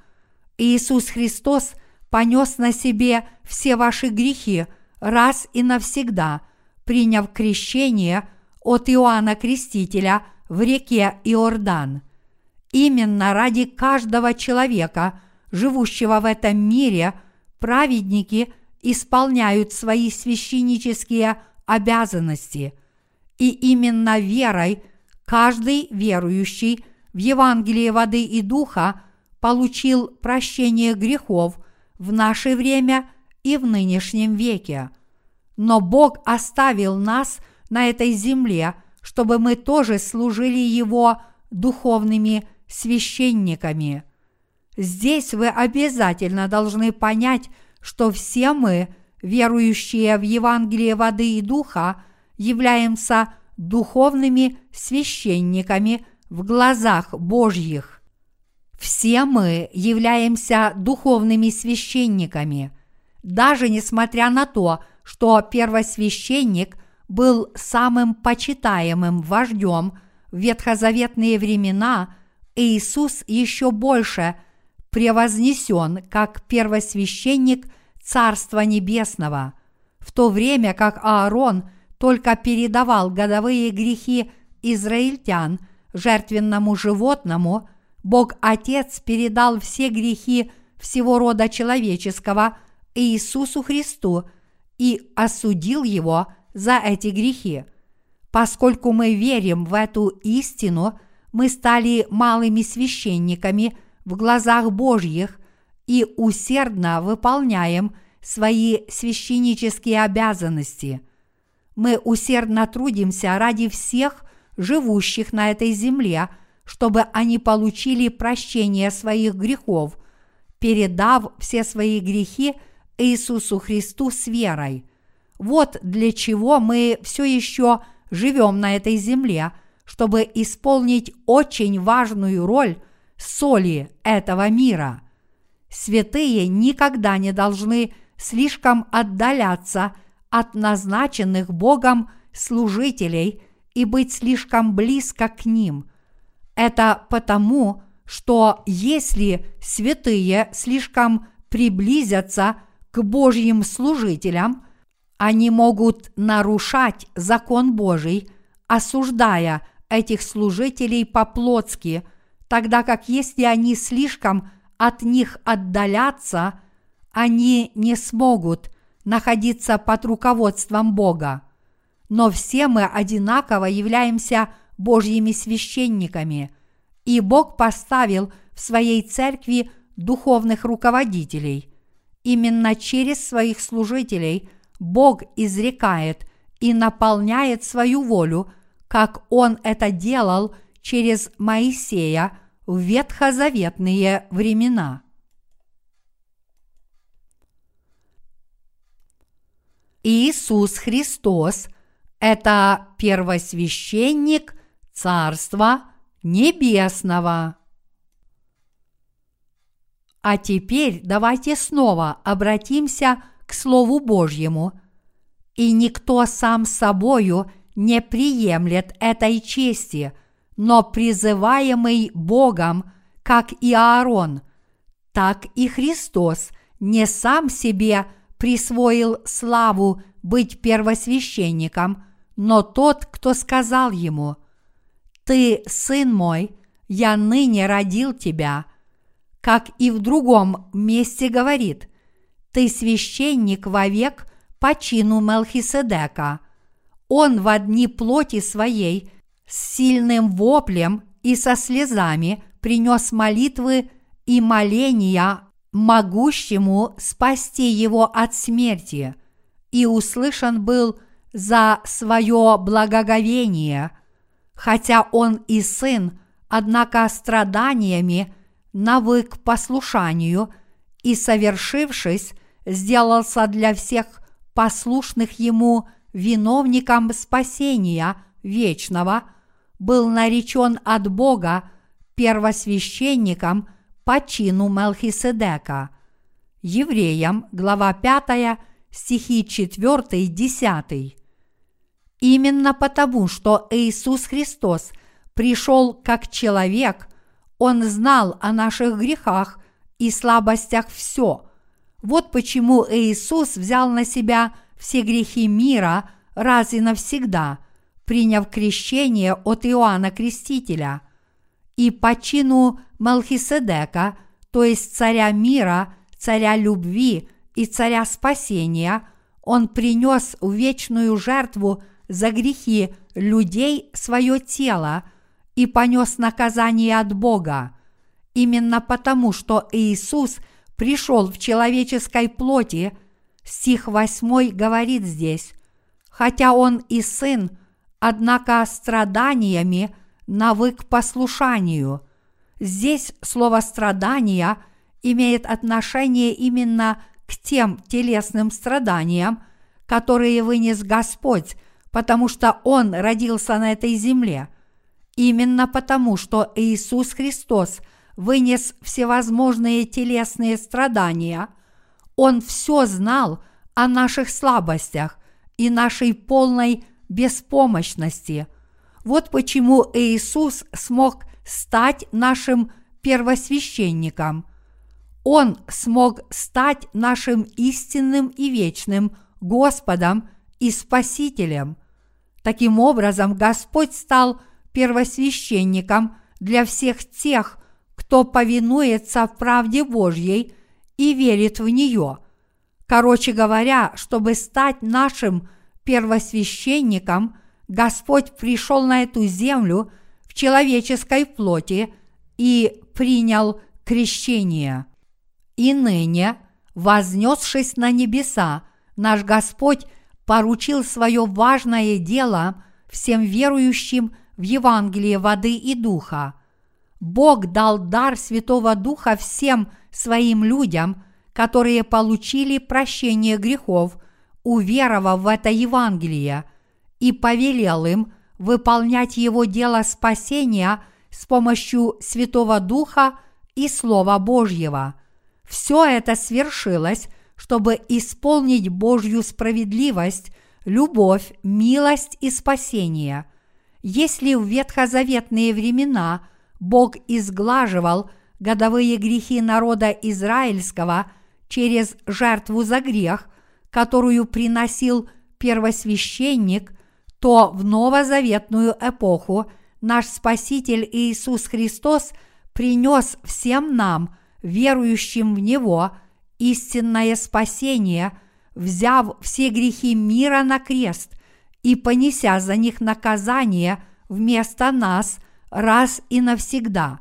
Иисус Христос понес на себе все ваши грехи раз и навсегда, приняв крещение от Иоанна Крестителя в реке Иордан. Именно ради каждого человека, живущего в этом мире, праведники исполняют свои священнические обязанности. И именно верой каждый верующий в Евангелии воды и духа получил прощение грехов в наше время и в нынешнем веке. Но Бог оставил нас на этой земле, чтобы мы тоже служили Его духовными священниками. Здесь вы обязательно должны понять, что все мы, верующие в Евангелие воды и духа, являемся духовными священниками в глазах Божьих. Все мы являемся духовными священниками, даже несмотря на то, что первосвященник был самым почитаемым вождем в ветхозаветные времена, Иисус еще больше превознесен как первосвященник Царства Небесного, в то время как Аарон только передавал годовые грехи израильтян жертвенному животному, Бог Отец передал все грехи всего рода человеческого Иисусу Христу и осудил его – за эти грехи. Поскольку мы верим в эту истину, мы стали малыми священниками в глазах Божьих и усердно выполняем свои священнические обязанности. Мы усердно трудимся ради всех живущих на этой земле, чтобы они получили прощение своих грехов, передав все свои грехи Иисусу Христу с верой – вот для чего мы все еще живем на этой земле, чтобы исполнить очень важную роль соли этого мира. Святые никогда не должны слишком отдаляться от назначенных Богом служителей и быть слишком близко к ним. Это потому, что если святые слишком приблизятся к Божьим служителям – они могут нарушать закон Божий, осуждая этих служителей по-плотски, тогда как если они слишком от них отдалятся, они не смогут находиться под руководством Бога. Но все мы одинаково являемся Божьими священниками, и Бог поставил в своей церкви духовных руководителей. Именно через своих служителей – Бог изрекает и наполняет свою волю, как Он это делал через Моисея в ветхозаветные времена. Иисус Христос – это первосвященник Царства Небесного. А теперь давайте снова обратимся к Слову Божьему, и никто сам собою не приемлет этой чести, но призываемый Богом, как и Аарон, так и Христос не сам себе присвоил славу быть первосвященником, но тот, кто сказал ему, «Ты, сын мой, я ныне родил тебя», как и в другом месте говорит, ты священник вовек по чину Мелхиседека. Он в одни плоти своей с сильным воплем и со слезами принес молитвы и моления могущему спасти его от смерти, и услышан был за свое благоговение, хотя он и сын, однако страданиями навык послушанию и, совершившись, сделался для всех послушных ему виновником спасения вечного, был наречен от Бога первосвященником по чину Мелхиседека. Евреям, глава 5, стихи 4-10. Именно потому, что Иисус Христос пришел как человек, Он знал о наших грехах и слабостях все – вот почему Иисус взял на себя все грехи мира раз и навсегда, приняв крещение от Иоанна Крестителя. И по чину Малхиседека, то есть царя мира, царя любви и царя спасения, он принес в вечную жертву за грехи людей свое тело и понес наказание от Бога. Именно потому, что Иисус – пришел в человеческой плоти, стих 8 говорит здесь, хотя он и сын, однако страданиями навык послушанию. Здесь слово «страдания» имеет отношение именно к тем телесным страданиям, которые вынес Господь, потому что Он родился на этой земле. Именно потому, что Иисус Христос – вынес всевозможные телесные страдания, Он все знал о наших слабостях и нашей полной беспомощности. Вот почему Иисус смог стать нашим первосвященником. Он смог стать нашим истинным и вечным Господом и Спасителем. Таким образом, Господь стал первосвященником для всех тех, кто повинуется правде Божьей и верит в нее. Короче говоря, чтобы стать нашим первосвященником, Господь пришел на эту землю в человеческой плоти и принял крещение. И ныне, вознесшись на небеса, наш Господь поручил свое важное дело всем верующим в Евангелие воды и духа. Бог дал дар Святого Духа всем своим людям, которые получили прощение грехов, уверовав в это Евангелие, и повелел им выполнять его дело спасения с помощью Святого Духа и Слова Божьего. Все это свершилось, чтобы исполнить Божью справедливость, любовь, милость и спасение. Если в ветхозаветные времена Бог изглаживал годовые грехи народа израильского через жертву за грех, которую приносил первосвященник, то в новозаветную эпоху наш Спаситель Иисус Христос принес всем нам, верующим в Него, истинное спасение, взяв все грехи мира на крест и понеся за них наказание вместо нас раз и навсегда.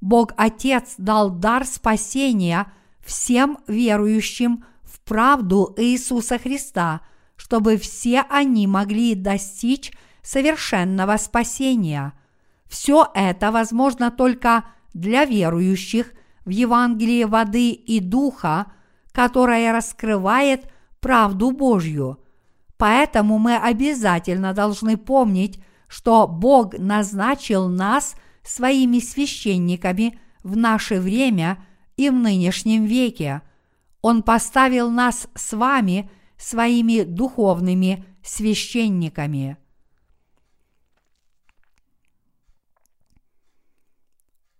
Бог Отец дал дар спасения всем верующим в правду Иисуса Христа, чтобы все они могли достичь совершенного спасения. Все это возможно только для верующих в Евангелие воды и духа, которое раскрывает правду Божью. Поэтому мы обязательно должны помнить, что Бог назначил нас своими священниками в наше время и в нынешнем веке. Он поставил нас с вами своими духовными священниками.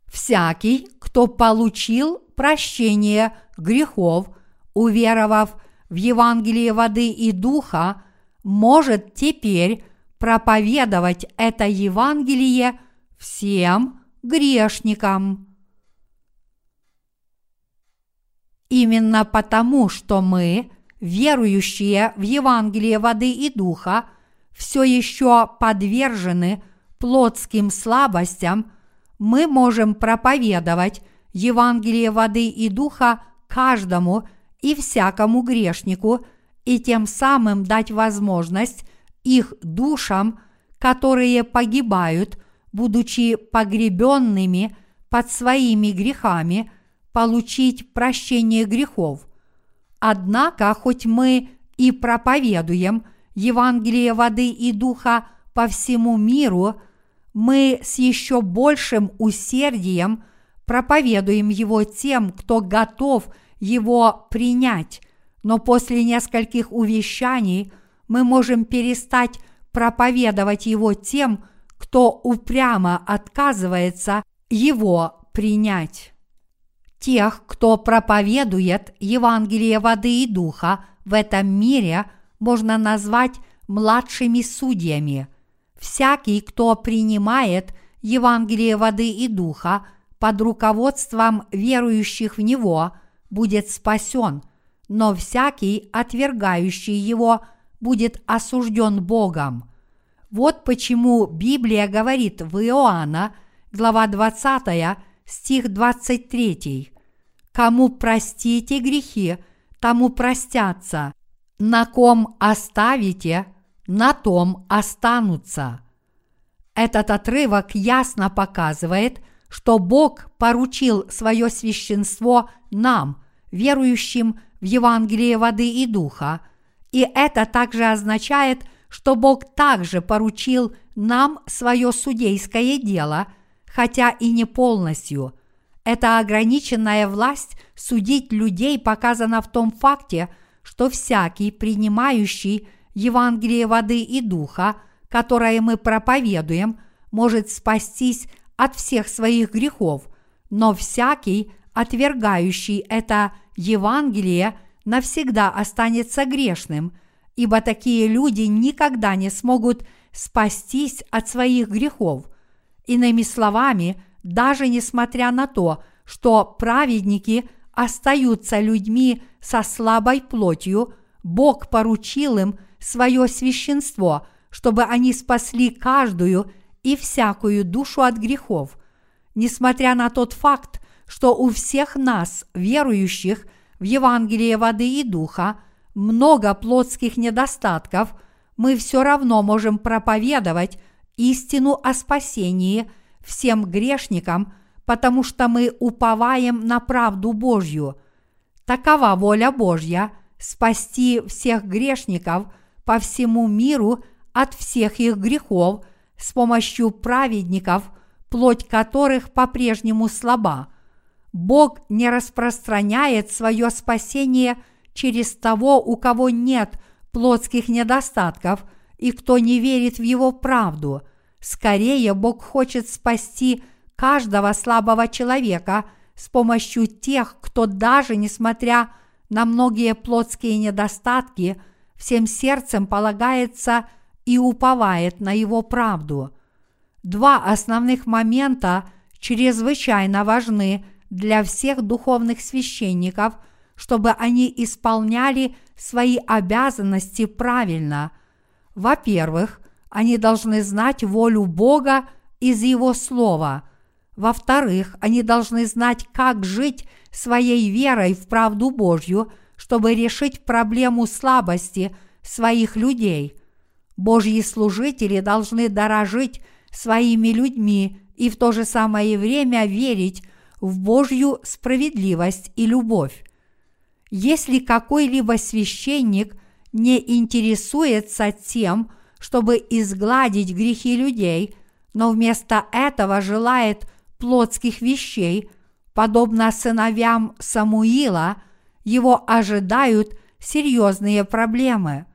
Всякий, кто получил прощение грехов, уверовав в Евангелие воды и духа, может теперь проповедовать это Евангелие всем грешникам. Именно потому, что мы, верующие в Евангелие воды и духа, все еще подвержены плотским слабостям, мы можем проповедовать Евангелие воды и духа каждому и всякому грешнику и тем самым дать возможность их душам, которые погибают, будучи погребенными под своими грехами, получить прощение грехов. Однако, хоть мы и проповедуем Евангелие воды и духа по всему миру, мы с еще большим усердием проповедуем его тем, кто готов его принять, но после нескольких увещаний – мы можем перестать проповедовать его тем, кто упрямо отказывается его принять. Тех, кто проповедует Евангелие воды и духа в этом мире, можно назвать младшими судьями. Всякий, кто принимает Евангелие воды и духа под руководством верующих в него, будет спасен, но всякий, отвергающий его – будет осужден Богом. Вот почему Библия говорит в Иоанна, глава 20, стих 23. «Кому простите грехи, тому простятся, на ком оставите, на том останутся». Этот отрывок ясно показывает, что Бог поручил свое священство нам, верующим в Евангелие воды и духа – и это также означает, что Бог также поручил нам свое судейское дело, хотя и не полностью. Эта ограниченная власть судить людей показана в том факте, что всякий, принимающий Евангелие воды и духа, которое мы проповедуем, может спастись от всех своих грехов, но всякий, отвергающий это Евангелие, навсегда останется грешным, ибо такие люди никогда не смогут спастись от своих грехов. Иными словами, даже несмотря на то, что праведники остаются людьми со слабой плотью, Бог поручил им свое священство, чтобы они спасли каждую и всякую душу от грехов. Несмотря на тот факт, что у всех нас, верующих в Евангелие воды и духа, много плотских недостатков, мы все равно можем проповедовать истину о спасении всем грешникам, потому что мы уповаем на правду Божью. Такова воля Божья – спасти всех грешников по всему миру от всех их грехов с помощью праведников, плоть которых по-прежнему слаба. Бог не распространяет свое спасение через того, у кого нет плотских недостатков и кто не верит в Его правду. Скорее, Бог хочет спасти каждого слабого человека с помощью тех, кто даже несмотря на многие плотские недостатки, всем сердцем полагается и уповает на Его правду. Два основных момента чрезвычайно важны для всех духовных священников, чтобы они исполняли свои обязанности правильно. Во-первых, они должны знать волю Бога из Его Слова. Во-вторых, они должны знать, как жить своей верой в правду Божью, чтобы решить проблему слабости своих людей. Божьи служители должны дорожить своими людьми и в то же самое время верить в Божью справедливость и любовь. Если какой-либо священник не интересуется тем, чтобы изгладить грехи людей, но вместо этого желает плотских вещей, подобно сыновьям Самуила, его ожидают серьезные проблемы.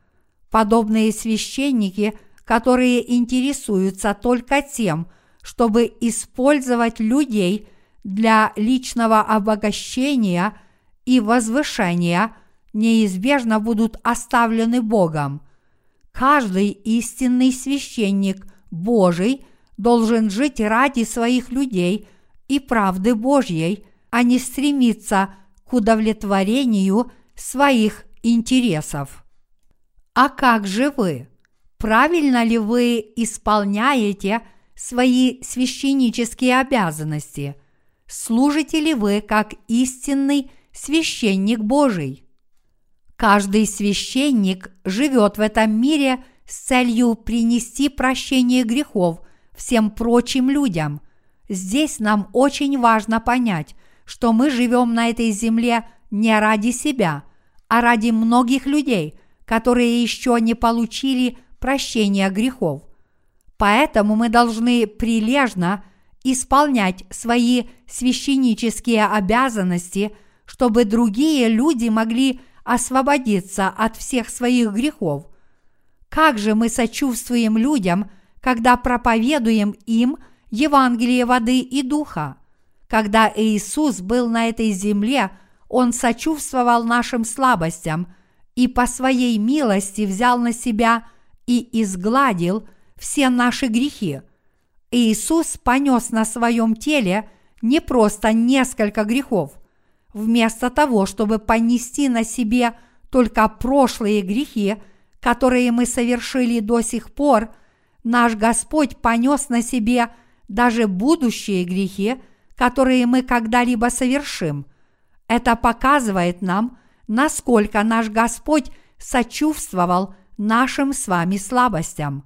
Подобные священники, которые интересуются только тем, чтобы использовать людей для личного обогащения и возвышения, неизбежно будут оставлены Богом. Каждый истинный священник Божий должен жить ради своих людей и правды Божьей, а не стремиться к удовлетворению своих интересов. А как же вы? Правильно ли вы исполняете свои священнические обязанности? Служите ли вы как истинный священник Божий? Каждый священник живет в этом мире с целью принести прощение грехов всем прочим людям. Здесь нам очень важно понять, что мы живем на этой земле не ради себя, а ради многих людей, которые еще не получили прощения грехов. Поэтому мы должны прилежно исполнять свои священнические обязанности, чтобы другие люди могли освободиться от всех своих грехов. Как же мы сочувствуем людям, когда проповедуем им Евангелие воды и духа? Когда Иисус был на этой земле, Он сочувствовал нашим слабостям и по своей милости взял на себя и изгладил все наши грехи. Иисус понес на своем теле не просто несколько грехов, вместо того, чтобы понести на себе только прошлые грехи, которые мы совершили до сих пор, наш Господь понес на себе даже будущие грехи, которые мы когда-либо совершим. Это показывает нам, насколько наш Господь сочувствовал нашим с вами слабостям.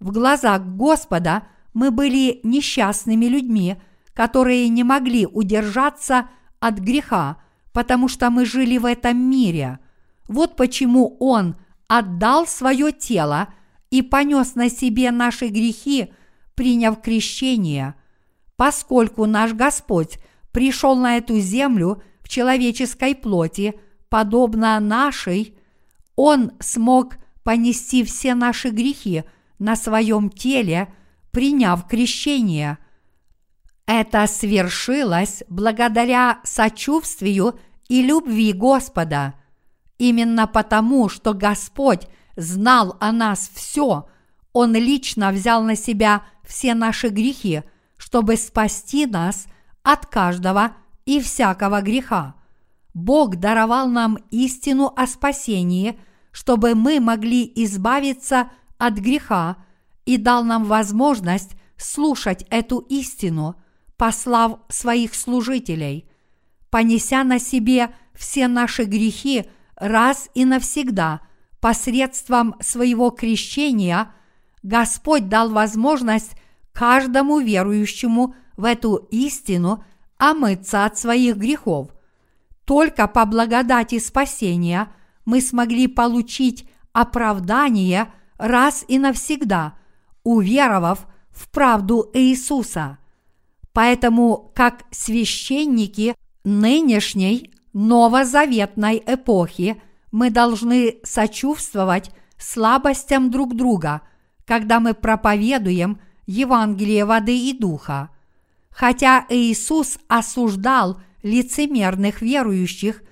В глазах Господа мы были несчастными людьми, которые не могли удержаться от греха, потому что мы жили в этом мире. Вот почему Он отдал свое тело и понес на себе наши грехи, приняв крещение. Поскольку наш Господь пришел на эту землю в человеческой плоти, подобно нашей, Он смог понести все наши грехи на своем теле, приняв крещение. Это свершилось благодаря сочувствию и любви Господа. Именно потому, что Господь знал о нас все, Он лично взял на себя все наши грехи, чтобы спасти нас от каждого и всякого греха. Бог даровал нам истину о спасении, чтобы мы могли избавиться от греха и дал нам возможность слушать эту истину, послав своих служителей. Понеся на себе все наши грехи раз и навсегда посредством своего крещения, Господь дал возможность каждому верующему в эту истину омыться от своих грехов. Только по благодати спасения мы смогли получить оправдание раз и навсегда, уверовав в правду Иисуса. Поэтому, как священники нынешней новозаветной эпохи, мы должны сочувствовать слабостям друг друга, когда мы проповедуем Евангелие воды и духа. Хотя Иисус осуждал лицемерных верующих,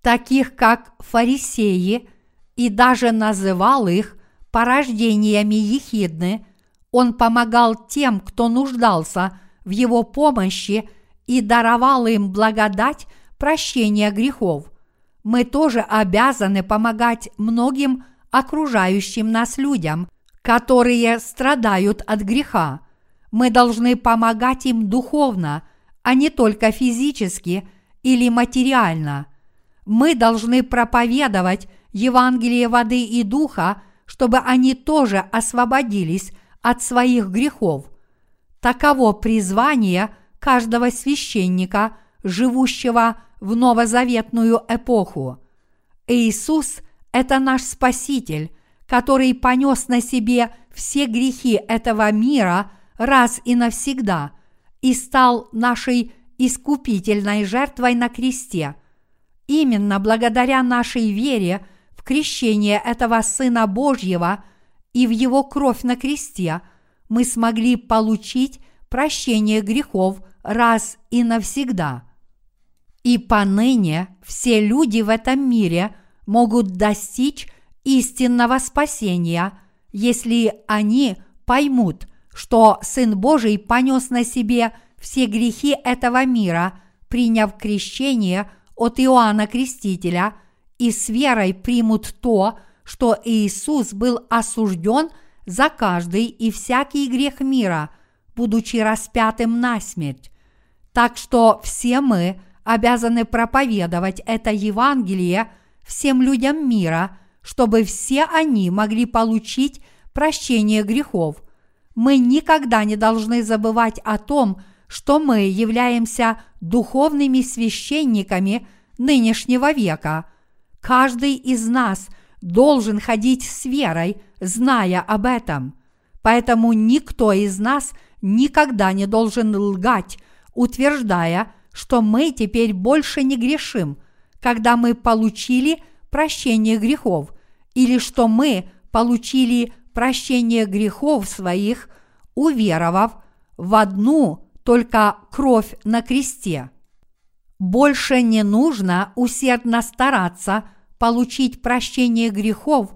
таких как фарисеи, и даже называл их порождениями ехидны, он помогал тем, кто нуждался в его помощи и даровал им благодать прощения грехов. Мы тоже обязаны помогать многим окружающим нас людям, которые страдают от греха. Мы должны помогать им духовно, а не только физически или материально. Мы должны проповедовать Евангелие воды и духа, чтобы они тоже освободились от своих грехов. Таково призвание каждого священника, живущего в новозаветную эпоху. Иисус – это наш Спаситель, который понес на себе все грехи этого мира раз и навсегда и стал нашей искупительной жертвой на кресте. Именно благодаря нашей вере в крещение этого Сына Божьего и в Его кровь на кресте мы смогли получить прощение грехов раз и навсегда. И поныне все люди в этом мире могут достичь истинного спасения, если они поймут, что Сын Божий понес на себе все грехи этого мира, приняв крещение от Иоанна Крестителя, и с верой примут то, что Иисус был осужден за каждый и всякий грех мира, будучи распятым на смерть. Так что все мы обязаны проповедовать это Евангелие всем людям мира – чтобы все они могли получить прощение грехов. Мы никогда не должны забывать о том, что мы являемся духовными священниками нынешнего века. Каждый из нас должен ходить с верой, зная об этом. Поэтому никто из нас никогда не должен лгать, утверждая, что мы теперь больше не грешим, когда мы получили прощение грехов, или что мы получили прощение грехов своих, уверовав в одну только кровь на кресте. Больше не нужно усердно стараться получить прощение грехов,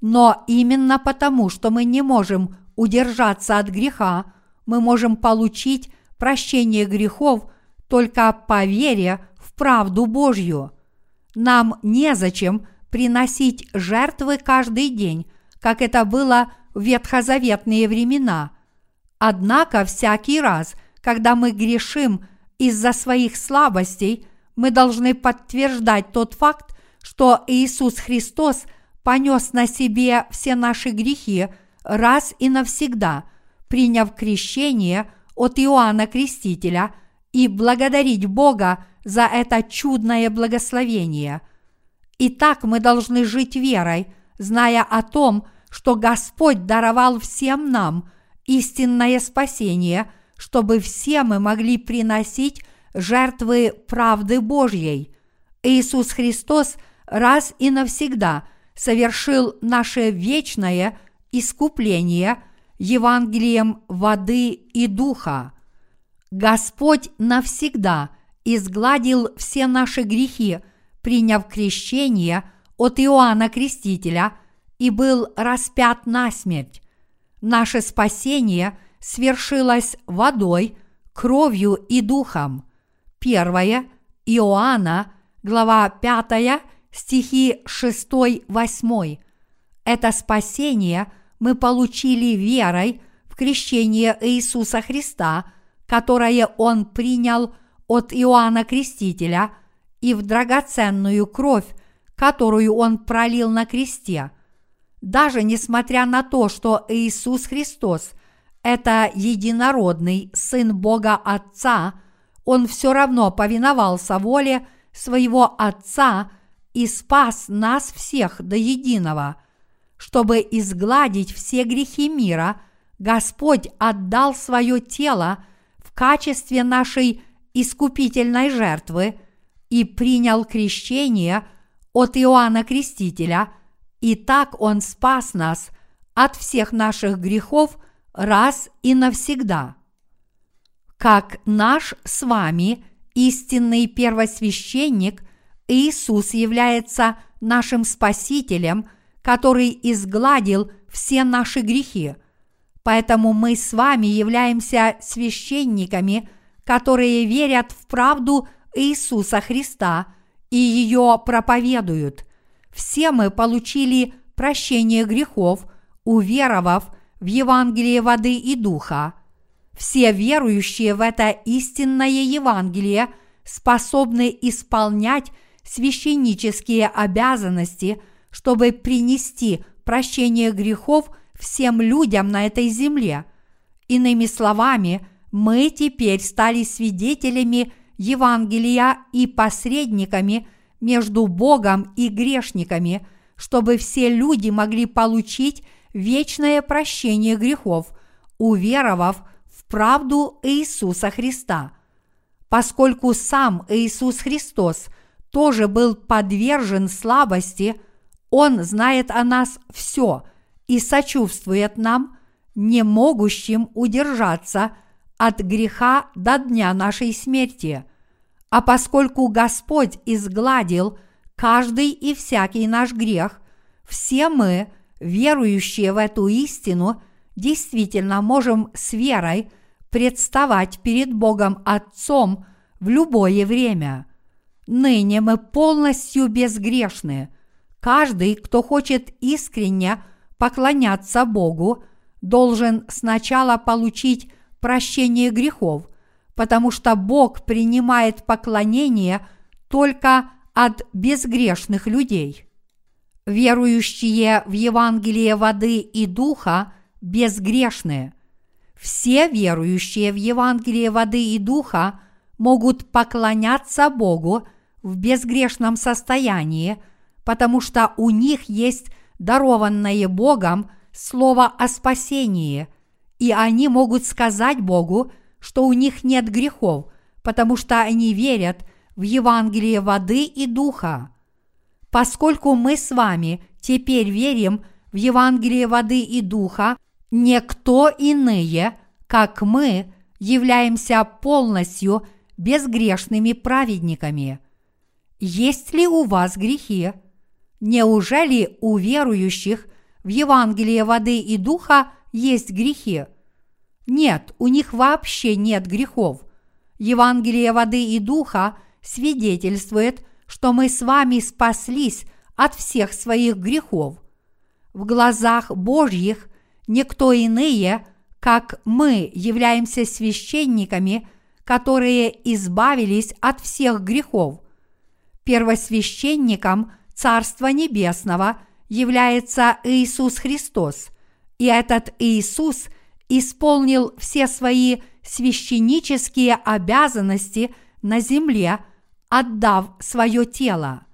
но именно потому, что мы не можем удержаться от греха, мы можем получить прощение грехов только по вере в правду Божью. Нам незачем приносить жертвы каждый день, как это было в ветхозаветные времена. Однако всякий раз, когда мы грешим из-за своих слабостей, мы должны подтверждать тот факт, что Иисус Христос понес на себе все наши грехи раз и навсегда, приняв крещение от Иоанна Крестителя и благодарить Бога за это чудное благословение – и так мы должны жить верой, зная о том, что Господь даровал всем нам истинное спасение, чтобы все мы могли приносить жертвы правды Божьей. Иисус Христос раз и навсегда совершил наше вечное искупление Евангелием воды и духа. Господь навсегда изгладил все наши грехи, приняв крещение от Иоанна Крестителя и был распят на смерть. Наше спасение свершилось водой, кровью и духом. Первое Иоанна, глава 5, стихи 6-8. Это спасение мы получили верой в крещение Иисуса Христа, которое Он принял от Иоанна Крестителя, и в драгоценную кровь, которую Он пролил на кресте. Даже несмотря на то, что Иисус Христос – это единородный Сын Бога Отца, Он все равно повиновался воле своего Отца и спас нас всех до единого. Чтобы изгладить все грехи мира, Господь отдал свое тело в качестве нашей искупительной жертвы и принял крещение от Иоанна Крестителя, и так Он спас нас от всех наших грехов раз и навсегда. Как наш с вами истинный первосвященник – Иисус является нашим Спасителем, который изгладил все наши грехи. Поэтому мы с вами являемся священниками, которые верят в правду Иисуса Христа и ее проповедуют. Все мы получили прощение грехов, уверовав в Евангелие воды и духа. Все верующие в это истинное Евангелие способны исполнять священнические обязанности, чтобы принести прощение грехов всем людям на этой земле. Иными словами, мы теперь стали свидетелями Евангелия и посредниками между Богом и грешниками, чтобы все люди могли получить вечное прощение грехов, уверовав в правду Иисуса Христа. Поскольку сам Иисус Христос тоже был подвержен слабости, Он знает о нас все и сочувствует нам, не могущим удержаться от греха до дня нашей смерти. А поскольку Господь изгладил каждый и всякий наш грех, все мы, верующие в эту истину, действительно можем с верой представать перед Богом Отцом в любое время – Ныне мы полностью безгрешны. Каждый, кто хочет искренне поклоняться Богу, должен сначала получить прощение грехов, потому что Бог принимает поклонение только от безгрешных людей. Верующие в Евангелие воды и духа безгрешны. Все верующие в Евангелие воды и духа могут поклоняться Богу – в безгрешном состоянии, потому что у них есть дарованное Богом слово о спасении, и они могут сказать Богу, что у них нет грехов, потому что они верят в Евангелие воды и духа. Поскольку мы с вами теперь верим в Евангелие воды и духа, никто иные, как мы, являемся полностью безгрешными праведниками – есть ли у вас грехи? Неужели у верующих в Евангелие воды и духа есть грехи? Нет, у них вообще нет грехов. Евангелие воды и духа свидетельствует, что мы с вами спаслись от всех своих грехов. В глазах Божьих никто иные, как мы, являемся священниками, которые избавились от всех грехов – первосвященником Царства Небесного является Иисус Христос, и этот Иисус исполнил все свои священнические обязанности на земле, отдав свое тело.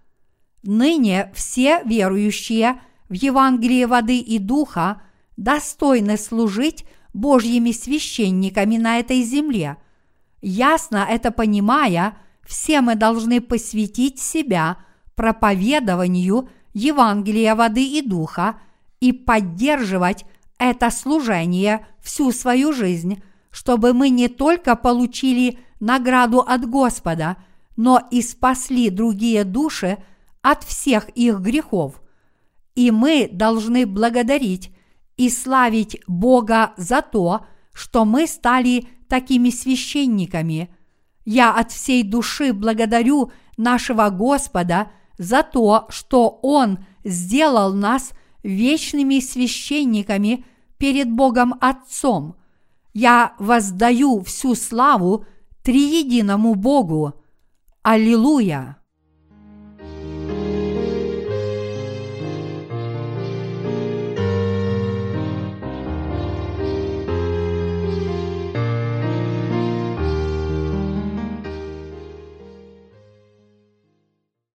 Ныне все верующие в Евангелие воды и духа достойны служить Божьими священниками на этой земле. Ясно это понимая – все мы должны посвятить себя проповедованию Евангелия воды и духа и поддерживать это служение всю свою жизнь, чтобы мы не только получили награду от Господа, но и спасли другие души от всех их грехов. И мы должны благодарить и славить Бога за то, что мы стали такими священниками. Я от всей души благодарю нашего Господа за то, что Он сделал нас вечными священниками перед Богом Отцом. Я воздаю всю славу триединому Богу. Аллилуйя!